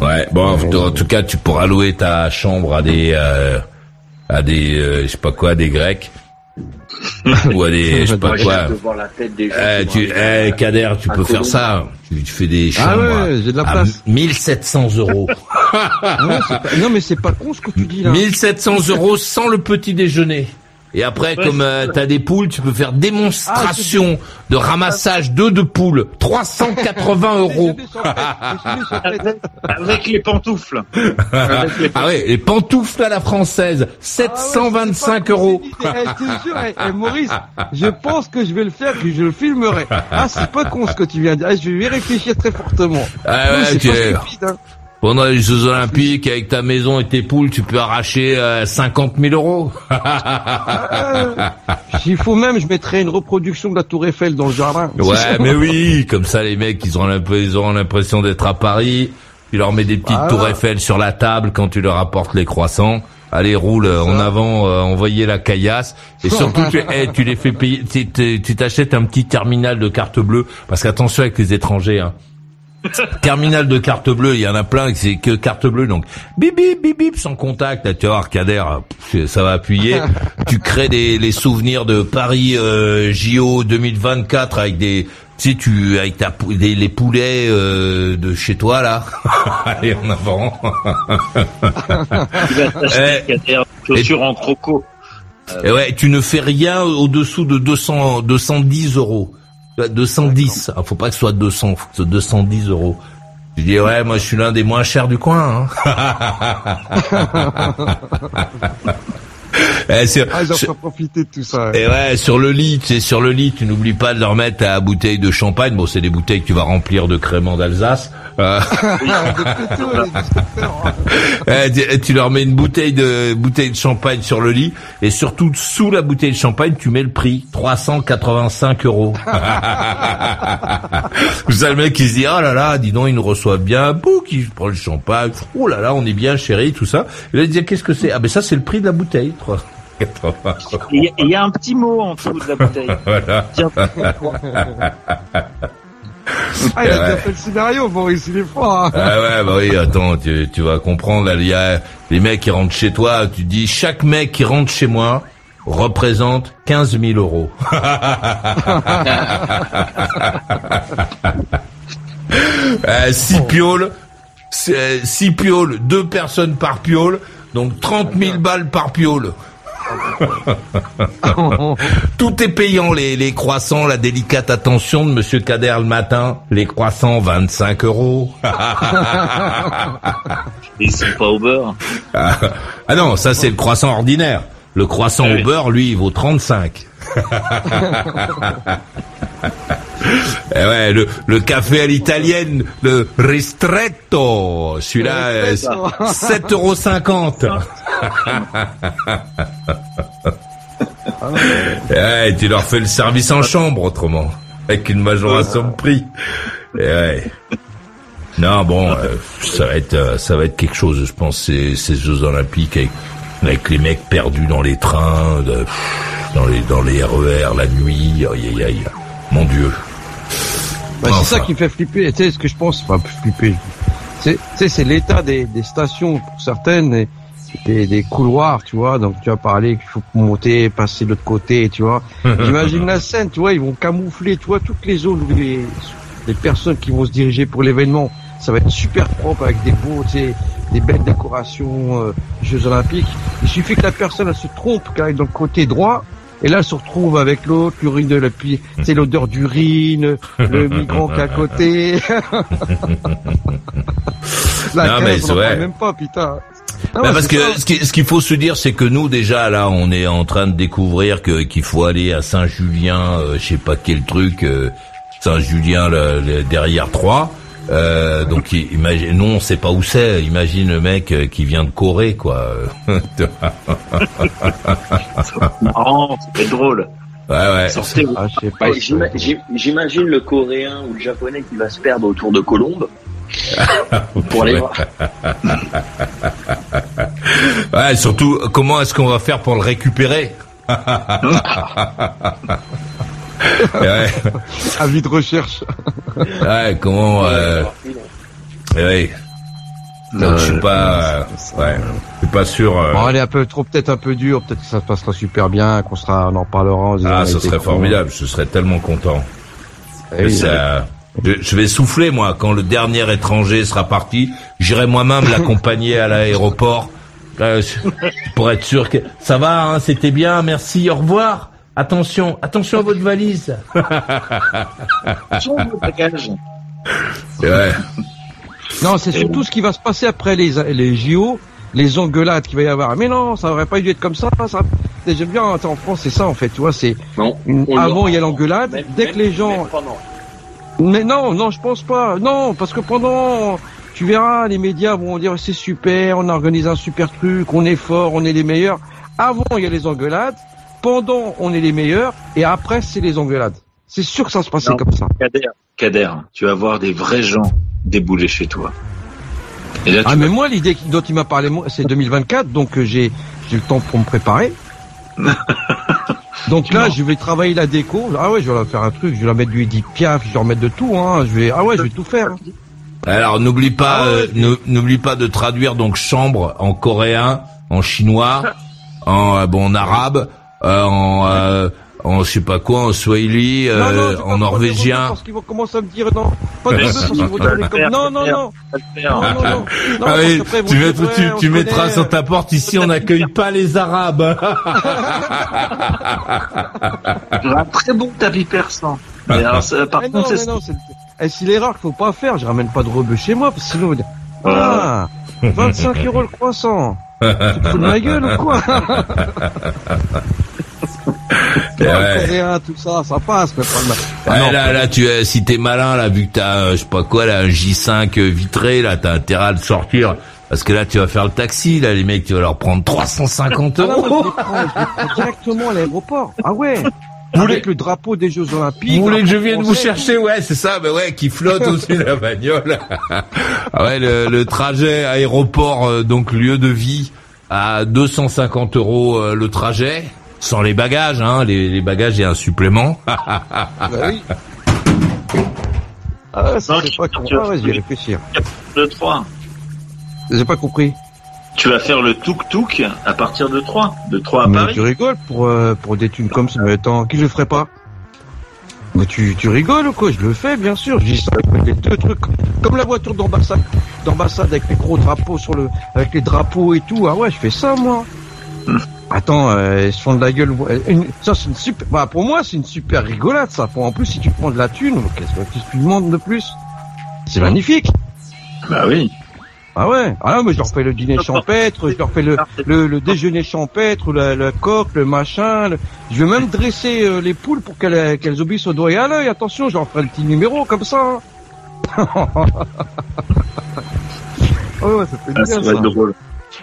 Ouais, bon, en en tout cas, tu pourras louer ta chambre à des, euh, à des, euh, je sais pas quoi, des Grecs. [LAUGHS] Ou à des, je sais pas quoi. hâte de voir la tête des gens. Eh, tu, eh, Kader, tu peux faire ça. Tu, tu fais des Ah chambres ouais, j'ai de la à place. 1700 euros. [LAUGHS] Ouais, c'est pas- non, mais c'est pas con ce que tu dis là. 1700 euros sans le petit déjeuner. Et après, Ouais, comme euh, t'as des poules, tu peux faire démonstration de ramassage d'œufs de poules. [LAUGHS] 380 euros. [LAUGHS] Avec les pantoufles. Avec les Ah ouais, les pantoufles à la française, 725 euros. Eh, je te jure, eh, eh, Maurice, je [LAUGHS] pense que je vais le faire, que je le filmerai. Ah, c'est pas con ce que tu viens de dire. Eh, Je vais y réfléchir très fortement. Ah Non, ouais, c'est Pendant les Jeux Olympiques, avec ta maison et tes poules, tu peux arracher euh, 50 000 euros. [LAUGHS] S'il faut même, je mettrai une reproduction de la Tour Eiffel dans le jardin. Ouais, mais oui, comme ça les mecs, ils auront l'impression d'être à Paris. Tu leur mets des petites Ah. tours Eiffel sur la table quand tu leur apportes les croissants. Allez, roule en avant, euh, envoyez la caillasse. Et surtout, tu, eh, tu les fais payer. Tu t'achètes un petit terminal de carte bleue, parce qu'attention avec les étrangers. Hein. Terminal de carte bleue, il y en a plein, c'est que carte bleue, donc bip bip bip bip sans contact, là, tu Kader, pff, ça va appuyer. tu crées des les souvenirs de Paris euh, JO 2024 avec des tu sais, tu avec ta des, les poulets euh, de chez toi là. [LAUGHS] Allez en avant. Eh. Kader, chaussures en croco. Et ouais, tu ne fais rien au-dessous de 200 210 euros. Euh, 210. Ah, faut pas que ce soit 200, faut que ce soit 210 euros. Je dis ouais, moi je suis l'un des moins chers du coin. Hein. [LAUGHS] Eh, sur- Ah, ils sur- profiter de tout ça. et ouais, sur le lit, tu sais, sur le lit, tu n'oublies pas de leur mettre ta bouteille de champagne. Bon, c'est des bouteilles que tu vas remplir de crément d'Alsace. Euh, [LAUGHS] [LAUGHS] eh, tu, leur mets une bouteille de bouteille de champagne sur le lit et surtout sous la bouteille de champagne, tu mets le prix 385 euros. [LAUGHS] Vous savez le mec qui se dit oh là là, dis donc ils nous reçoivent bien, bouh, qui prend le champagne, oh là là, on est bien chéri, tout ça. Et là il dit qu'est-ce que c'est? Ah ben ça c'est le prix de la bouteille. 380. [LAUGHS] Il y, y a un petit mot en dessous de la bouteille. [LAUGHS] Voilà. Tiens, [LAUGHS] Ah, il a Ouais. déjà fait le scénario, Maurice, il est fort. hein. Ah ouais, bah oui, attends, tu, tu vas comprendre. là, Il y a les mecs qui rentrent chez toi. Tu dis chaque mec qui rentre chez moi représente 15 000 euros. euh, six pioles, six pioles, deux personnes par piole, donc 30 000 balles par piole. [LAUGHS] Tout est payant, les, les croissants, la délicate attention de Monsieur Kader le matin, les croissants 25 euros. [LAUGHS] ils sont pas au beurre. Ah, non, ça c'est le croissant ordinaire. Le croissant Ah au beurre, lui, il vaut 35. [LAUGHS] Eh ouais, le, le café à l'italienne, le ristretto, celui-là, euh, c'est 7,50 euros. [LAUGHS] Ouais, tu leur fais le service en chambre autrement, avec une majoration de prix. Et ouais. Non, bon, euh, ça va être, euh, ça va être quelque chose, je pense, ces, ces Jeux Olympiques avec, avec les mecs perdus dans les trains, de, dans les, dans les RER la nuit, aïe aïe aïe, mon Dieu. Bah, c'est ça qui fait flipper. Tu sais ce que je pense, enfin flipper. C'est, c'est l'état des, des stations pour certaines. Et, des, des, couloirs, tu vois. Donc tu as parlé qu'il faut monter, passer de l'autre côté, tu vois. [LAUGHS] J'imagine la scène, tu vois, ils vont camoufler, tu vois, toutes les zones, les, les personnes qui vont se diriger pour l'événement. Ça va être super propre avec des beaux, tu sais, des belles décorations euh, Jeux Olympiques. Il suffit que la personne elle se trompe, qu'elle aille dans le côté droit, et là, elle se retrouve avec l'autre, l'urine de la pluie, c'est l'odeur d'urine, [LAUGHS] le migrant qui est à côté. [LAUGHS] la non, mais ouais. même pas, putain. Ah bah, parce que ce qu'il faut se dire, c'est que nous déjà là, on est en train de découvrir que qu'il faut aller à Saint-Julien, euh, je sais pas quel truc, euh, Saint-Julien derrière Troyes. Euh, donc imagine, non, on sait pas où c'est. Imagine le mec euh, qui vient de Corée, quoi. [LAUGHS] c'est drôle. Ouais, ouais. Ah, j'imagine le Coréen ou le Japonais qui va se perdre autour de Colombe. [LAUGHS] pour aller voir. [LAUGHS] ouais, surtout, comment est-ce qu'on va faire pour le récupérer? [LAUGHS] ouais. Avis de recherche. ouais, comment... Euh... Ouais. je suis pas, ouais, je suis pas sûr. Euh... Bon, elle est un peu trop, peut-être un peu dur, peut-être que ça se passera super bien, qu'on sera, on en parlera. ah, ce serait formidable, je serais tellement content. Eh ça, je, vais souffler moi quand le dernier étranger sera parti. J'irai moi-même [LAUGHS] l'accompagner à l'aéroport pour être sûr que ça va. Hein, C'était bien, merci, au revoir. Attention, attention à votre valise. [LAUGHS] ouais. Non, c'est surtout ce qui va se passer après les, les JO, les engueulades qu'il va y avoir. Mais non, ça aurait pas dû être comme ça. ça... J'aime bien, en France, c'est ça en fait, tu vois, c'est... Avant, il y a l'engueulade, dès que les gens... Mais non, non, je pense pas. Non, parce que pendant, tu verras, les médias vont dire c'est super, on organise un super truc, on est fort, on est les meilleurs. Avant, il y a les engueulades pendant on est les meilleurs et après c'est les engueulades. C'est sûr que ça se passait comme ça. Kader, Kader, tu vas voir des vrais gens débouler chez toi. ah mais moi l'idée dont il m'a parlé c'est 2024 donc euh, j'ai j'ai le temps pour me préparer. [LAUGHS] donc là je vais travailler la déco. Ah ouais je vais leur faire un truc, je vais leur mettre du Edith Piaf, je vais leur mettre de tout hein. Je vais ah ouais je vais tout faire. Alors n'oublie pas ah euh, n'oublie pas de traduire donc chambre en coréen, en chinois, en euh, bon en arabe en, euh, en je sais pas quoi, en swahili, euh, en norvégien. Parce qu'ils vont commencer à me dire non, pas de parce qu'ils vont dire comme non non non. Non, non, non. Ah oui, tu, mets, tu, tu mettras sur ta porte ici, on n'accueille pas les Arabes. [LAUGHS] un très bon tapis persan. Mais alors, par mais contre, non, c'est eh, si l'erreur qu'il faut pas faire, je ramène pas de rebeu chez moi, parce que sinon, ah, 25 euros le croissant. Tu te fous de ma gueule ou quoi [LAUGHS] tout ça, ça passe, mais pas ah là, là, tu, es, si t'es malin, là, vu que t'as, euh, je sais pas quoi, là, un J5 vitré, là, t'as intérêt à le sortir. Parce que là, tu vas faire le taxi, là, les mecs, tu vas leur prendre 350 euros. Ah non, je, prends, directement à l'aéroport. Ah ouais. [LAUGHS] Vous Avec le drapeau des Jeux Olympiques. Vous voulez que je vienne vous chercher Ouais, c'est ça, mais ouais, qui flotte [LAUGHS] au-dessus de la bagnole. [LAUGHS] ah ouais, le, le, trajet aéroport, euh, donc lieu de vie, à 250 euros euh, le trajet. Sans les bagages, hein, les, les bagages et un supplément. [LAUGHS] bah oui. Ah ouais, ça c'est pas compris. Ah ouais, j'y réfléchir. De 3. J'ai pas compris. Tu vas faire le tuk-tuk à partir de 3, de 3 à mais Paris. Tu rigoles pour, euh, pour des thunes comme ça, mais attends, qui le ferait pas? Mais tu, tu rigoles ou quoi? Je le fais, bien sûr. Je dis ça avec les deux trucs, comme la voiture d'ambassade, d'ambassade avec les gros drapeaux sur le, avec les drapeaux et tout. Ah ouais, je fais ça, moi. Hmm. Attends, euh, ils se font de la gueule. ça, c'est une super. Bah, pour moi, c'est une super rigolade, ça. Pour en plus, si tu prends de la thune, qu'est-ce que tu demandes de plus? C'est magnifique. Bah oui. Ah ouais? Ah non, mais je leur fais le dîner champêtre, je leur fais le, le, déjeuner champêtre, la, la coque, le machin. Je vais même dresser euh, les poules pour qu'elles qu'elles obéissent au doigt et à l'œil. Attention, je leur ferai le petit numéro comme ça. Hein. ouais, [LAUGHS] ça fait ah, bien, ça. drôle.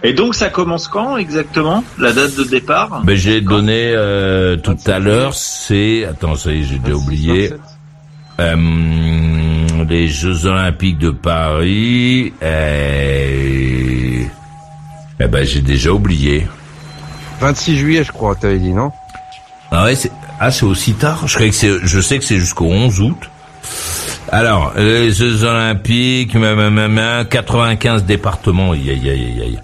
Et donc ça commence quand exactement la date de départ? Ben, J'ai donné euh, tout à l'heure, c'est attends ça y est j'ai déjà oublié euh, les Jeux Olympiques de Paris. Et... Eh ben j'ai déjà oublié. 26 juillet je crois t'avais dit non? Ah ouais c'est ah c'est aussi tard? Je que c'est je sais que c'est jusqu'au 11 août. Alors, les Jeux Olympiques, 95 départements, aïe aïe aïe aïe.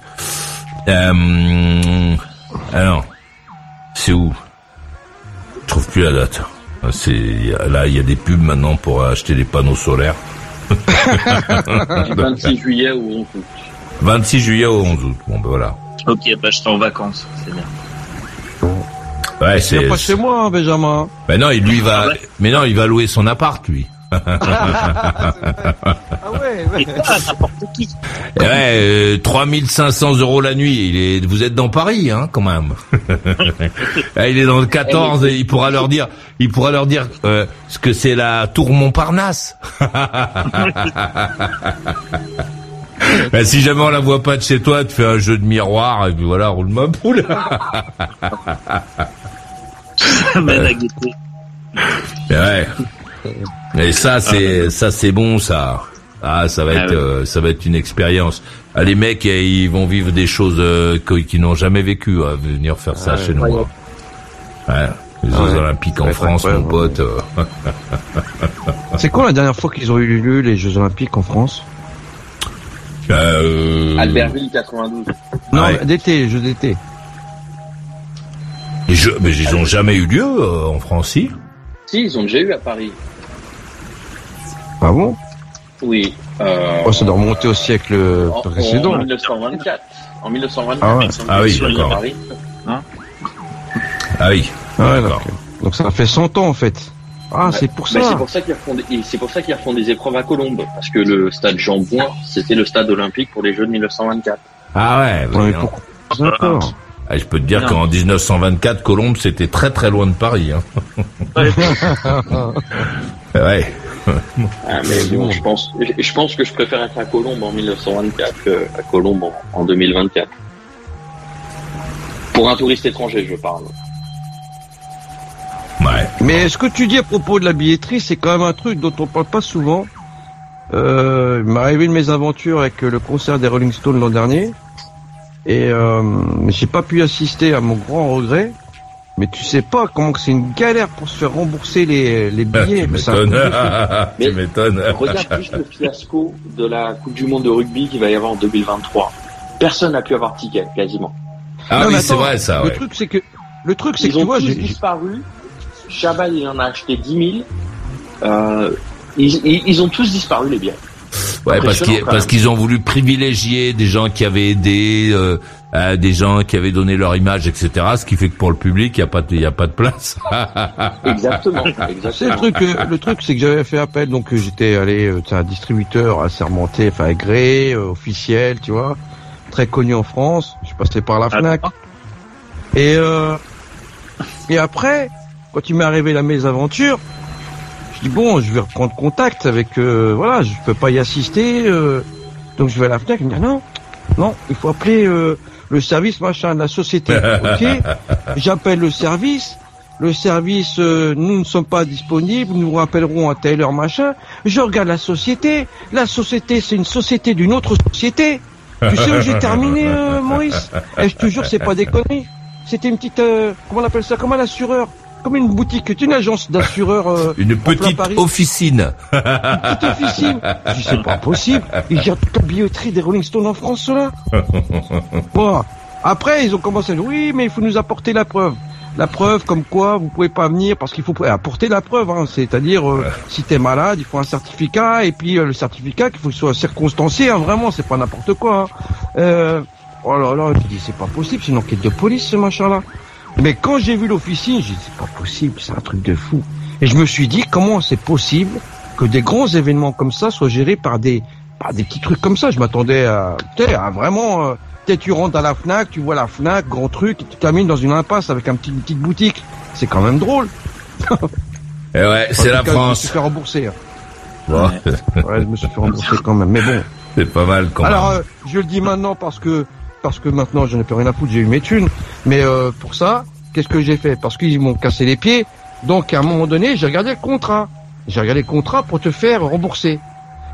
Euh, alors, c'est où? Je trouve plus la date. C'est là, il y a des pubs maintenant pour acheter des panneaux solaires. [LAUGHS] 26 juillet ou 11 août. 26 juillet ou 11 août. Bon, ben voilà. Ok, bah je serai en vacances, c'est bien. Ouais, c'est. pas chez moi, hein, Benjamin. Ben non, il lui va. Mais non, il va louer son appart, lui. Ah ouais, ouais. n'importe qui. Ouais, euh, 3500 euros la nuit. Il est, vous êtes dans Paris, hein, quand même. Ah, [LAUGHS] il est dans le 14 et il pourra leur dire, il pourra leur dire euh, ce que c'est la Tour Montparnasse. [LAUGHS] Ben, si jamais on la voit pas de chez toi, tu fais un jeu de miroir et puis voilà, roule ma poule. [LAUGHS] Ben, ouais. Et ça, c'est ça, c'est bon, ça. Ah, ça va Ah être, euh, ça va être une expérience. Ah, les mecs, eh, ils vont vivre des choses euh, qu'ils n'ont jamais vécues à venir faire ça Ah, chez nous. hein. Ouais. Les Ah Jeux ouais. Olympiques en France, mon pote. euh. [LAUGHS] C'est quand la dernière fois qu'ils ont eu lieu les Jeux Olympiques en France? Euh, Albertville 92. Non, Ouais. d'été, Jeux d'été. les Jeux, mais ils ont jamais eu lieu euh, en France, si? Si, ils ont déjà eu à Paris. Ah bon? Oui. Euh, Oh, ça doit remonter au siècle en, en précédent. 1924. En 1924. Ah ouais. Ah oui, d'accord. Paris. Ah oui. Ah ouais, D'accord. donc, ça fait 100 ans en fait. Ah, Ouais. c'est pour Mais ça. c'est pour ça qu'ils refont des, et c'est pour ça qu'ils refont des épreuves à Colombes. Parce que le stade Jean Bouin, c'était le stade olympique pour les Jeux de 1924. Ah ouais. D'accord. Ah, je peux te dire qu'en 1924, Colombe, c'était très très loin de Paris. Hein. ouais. [LAUGHS] Ah, mais bon, je pense, je, pense que je préfère être à Colombes en 1924 qu'à Colombes en, en 2024. Pour un touriste étranger, je parle. Ouais. Mais ce que tu dis à propos de la billetterie, c'est quand même un truc dont on parle pas souvent. Euh, il m'est arrivé une mésaventure avec le concert des Rolling Stones l'an dernier. Et euh, j'ai pas pu assister à mon grand regret. Mais tu sais pas comment que c'est une galère pour se faire rembourser les, les billets. tu m'étonnes. [LAUGHS] tu m'étonnes. Regarde [LAUGHS] juste le fiasco de la Coupe du Monde de rugby qu'il va y avoir en 2023. Personne n'a pu avoir de ticket, quasiment. Ah Non, oui, c'est vrai ça. Le Ouais. truc c'est que le truc c'est que tu ont vois, tous j'ai- disparu. Chabal, il en a acheté 10 000. Euh, ils, ils, ils ont tous disparu, les billets. Ouais, parce qu'ils ont voulu privilégier des gens qui avaient aidé, euh, euh, des gens qui avaient donné leur image, etc. Ce qui fait que pour le public, il y a pas de, il y a pas de place. [LAUGHS] Exactement. C'est le truc, euh, le truc, c'est que j'avais fait appel, donc euh, j'étais allé, euh, sais, un distributeur assermenté, enfin agréé, officiel, tu vois, très connu en France. Je suis passé par la Fnac. Et euh, et après, quand il m'est arrivé la mésaventure, je dis bon, je vais reprendre contact avec, euh, voilà, je peux pas y assister, euh, donc je vais à la Fnac. Il me dit non, non, il faut appeler euh, le service machin de la société. [LAUGHS] ok, j'appelle le service. Le service, euh, nous ne sommes pas disponibles, nous vous rappellerons à telle heure machin. Je regarde la société. La société, c'est une société d'une autre société. Tu sais où j'ai terminé, euh, Maurice? Et je te jure, c'est pas des conneries. C'était une petite, euh, comment on appelle ça? Comme un assureur. Comme une boutique, une agence d'assureurs. euh, [LAUGHS] Une petite officine. Petite officine. Je dis, c'est pas possible. Ils gèrent toute la billetterie des Rolling Stones en France, ceux-là. [LAUGHS] Bon. Après, ils ont commencé à dire, oui, mais il faut nous apporter la preuve. La preuve comme quoi vous pouvez pas venir parce qu'il faut apporter la preuve. Hein. C'est-à-dire, euh, si t'es malade, il faut un certificat et puis euh, le certificat qu'il faut qu'il soit circonstancié. Hein, vraiment, c'est pas n'importe quoi. Hein. Euh, oh là là, je dis c'est pas possible, c'est une enquête de police ce machin-là. Mais quand j'ai vu l'officine, j'ai dit c'est pas possible, c'est un truc de fou. Et je me suis dit comment c'est possible que des grands événements comme ça soient gérés par des par des petits trucs comme ça? Je m'attendais à, à vraiment. euh, Peut-être tu rentres à la Fnac, tu vois la Fnac, grand truc, et tu termines dans une impasse avec un petit, une petite boutique. C'est quand même drôle. [LAUGHS] Et ouais, c'est la cas, Je me France. suis fait rembourser. hein. Ouais, je me suis fait rembourser quand même. Mais bon. [LAUGHS] c'est pas mal quand Alors, même. euh, je le dis maintenant parce que parce que maintenant j'en ai plus rien à foutre, j'ai eu mes thunes. Mais euh, pour ça, qu'est-ce que j'ai fait? Parce qu'ils m'ont cassé les pieds. Donc à un moment donné, j'ai regardé le contrat. J'ai regardé le contrat pour te faire rembourser.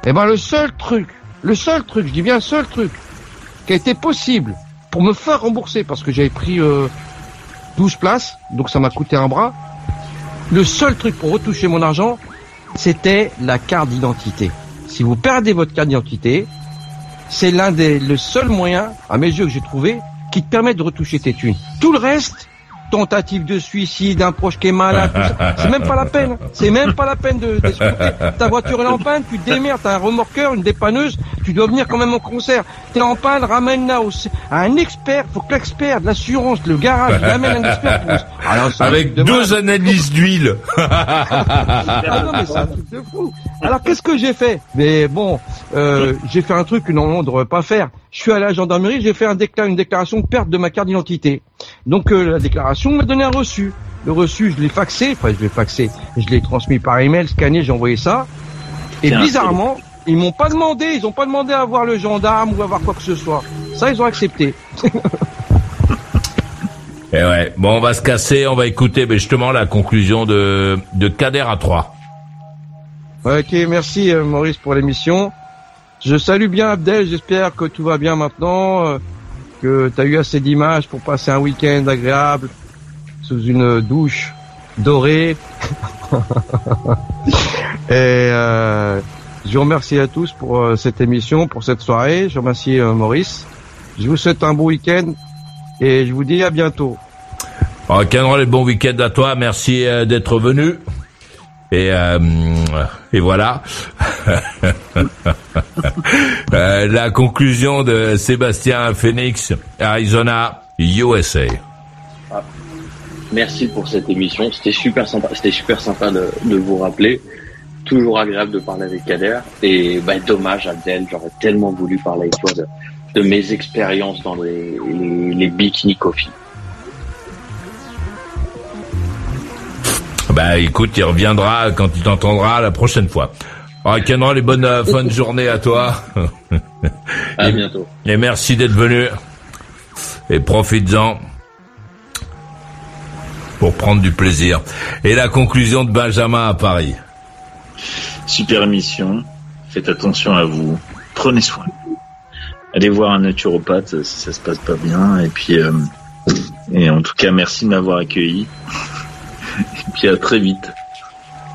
Et ben le seul truc, le seul truc, je dis bien seul truc, qui a été possible pour me faire rembourser, parce que j'avais pris euh, 12 places, donc ça m'a coûté un bras. Le seul truc pour retoucher mon argent, c'était la carte d'identité. Si vous perdez votre carte d'identité, c'est l'un des le seul moyen, à mes yeux que j'ai trouvé, qui te permet de retoucher tes thunes. Tout le reste, tentative de suicide, un proche qui est malade, c'est même pas la peine. C'est même pas la peine de Ta voiture est en panne, tu te démerdes, t'as un remorqueur, une dépanneuse, tu dois venir quand même au concert. T'es en panne, ramène-la à un expert, faut que l'expert de l'assurance, le garage, il amène un expert. Pour... [LAUGHS] Avec deux analyses d'huile. [LAUGHS] ah non mais c'est un truc de fou. Alors qu'est-ce que j'ai fait? Mais bon, euh, j'ai fait un truc que normalement on ne devrait pas faire. Je suis à la gendarmerie, j'ai fait un une déclaration de perte de ma carte d'identité. Donc euh, la déclaration m'a donné un reçu. Le reçu, je l'ai faxé, enfin je l'ai faxé, je l'ai transmis par email, scanné, j'ai envoyé ça. Et bizarrement, ils m'ont pas demandé, ils ont pas demandé à voir le gendarme ou à voir quoi que ce soit. Ça, ils ont accepté. Et [LAUGHS] eh ouais, bon, on va se casser, on va écouter justement la conclusion de, de Kader à 3. Ok, merci euh, Maurice pour l'émission. Je salue bien Abdel, j'espère que tout va bien maintenant, euh, que tu as eu assez d'images pour passer un week-end agréable sous une douche dorée. [LAUGHS] Et euh, je vous remercie à tous pour euh, cette émission, pour cette soirée. Je remercie Maurice. Je vous souhaite un bon week-end et je vous dis à bientôt. Ok, les bon week-end à toi. Merci d'être venu. Et, euh, et voilà. [LAUGHS] Euh, la conclusion de Sébastien Phoenix, Arizona, USA. Merci pour cette émission. C'était super sympa. C'était super sympa de, vous rappeler. Toujours agréable de parler avec Kader. Et bah, dommage, Abdel. J'aurais tellement voulu parler avec toi de, de mes expériences dans les, les, les bikini coffee. Bah écoute, il reviendra quand il t'entendra la prochaine fois. Ah, Kenra, les bonnes euh, fins de journée à toi. [LAUGHS] à bientôt. Et merci d'être venu. Et profites-en pour prendre du plaisir. Et la conclusion de Benjamin à Paris. Super émission. Faites attention à vous. Prenez soin. Allez voir un naturopathe si ça se passe pas bien. Et puis, euh, et en tout cas, merci de m'avoir accueilli. [LAUGHS] Puis à très vite.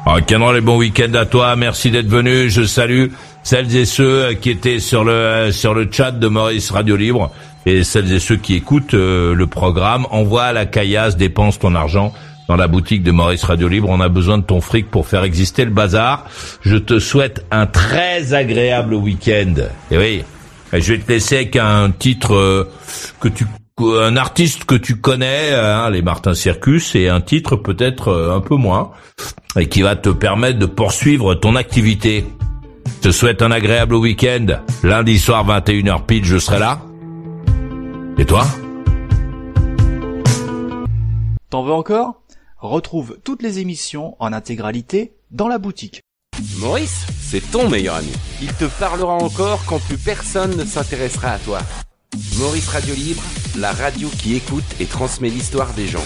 Ah, les bons week-ends à toi. Merci d'être venu. Je salue celles et ceux qui étaient sur le sur le chat de Maurice Radio Libre et celles et ceux qui écoutent euh, le programme. Envoie à la caillasse, dépense ton argent dans la boutique de Maurice Radio Libre. On a besoin de ton fric pour faire exister le bazar. Je te souhaite un très agréable week-end. Et oui, je vais te laisser avec un titre euh, que tu un artiste que tu connais, hein, les Martin Circus, et un titre peut-être euh, un peu moins, et qui va te permettre de poursuivre ton activité. Je te souhaite un agréable week-end. Lundi soir 21h pile, je serai là. Et toi? T'en veux encore? Retrouve toutes les émissions en intégralité dans la boutique. Maurice, c'est ton meilleur ami. Il te parlera encore quand plus personne ne s'intéressera à toi. Maurice Radio Libre, la radio qui écoute et transmet l'histoire des gens.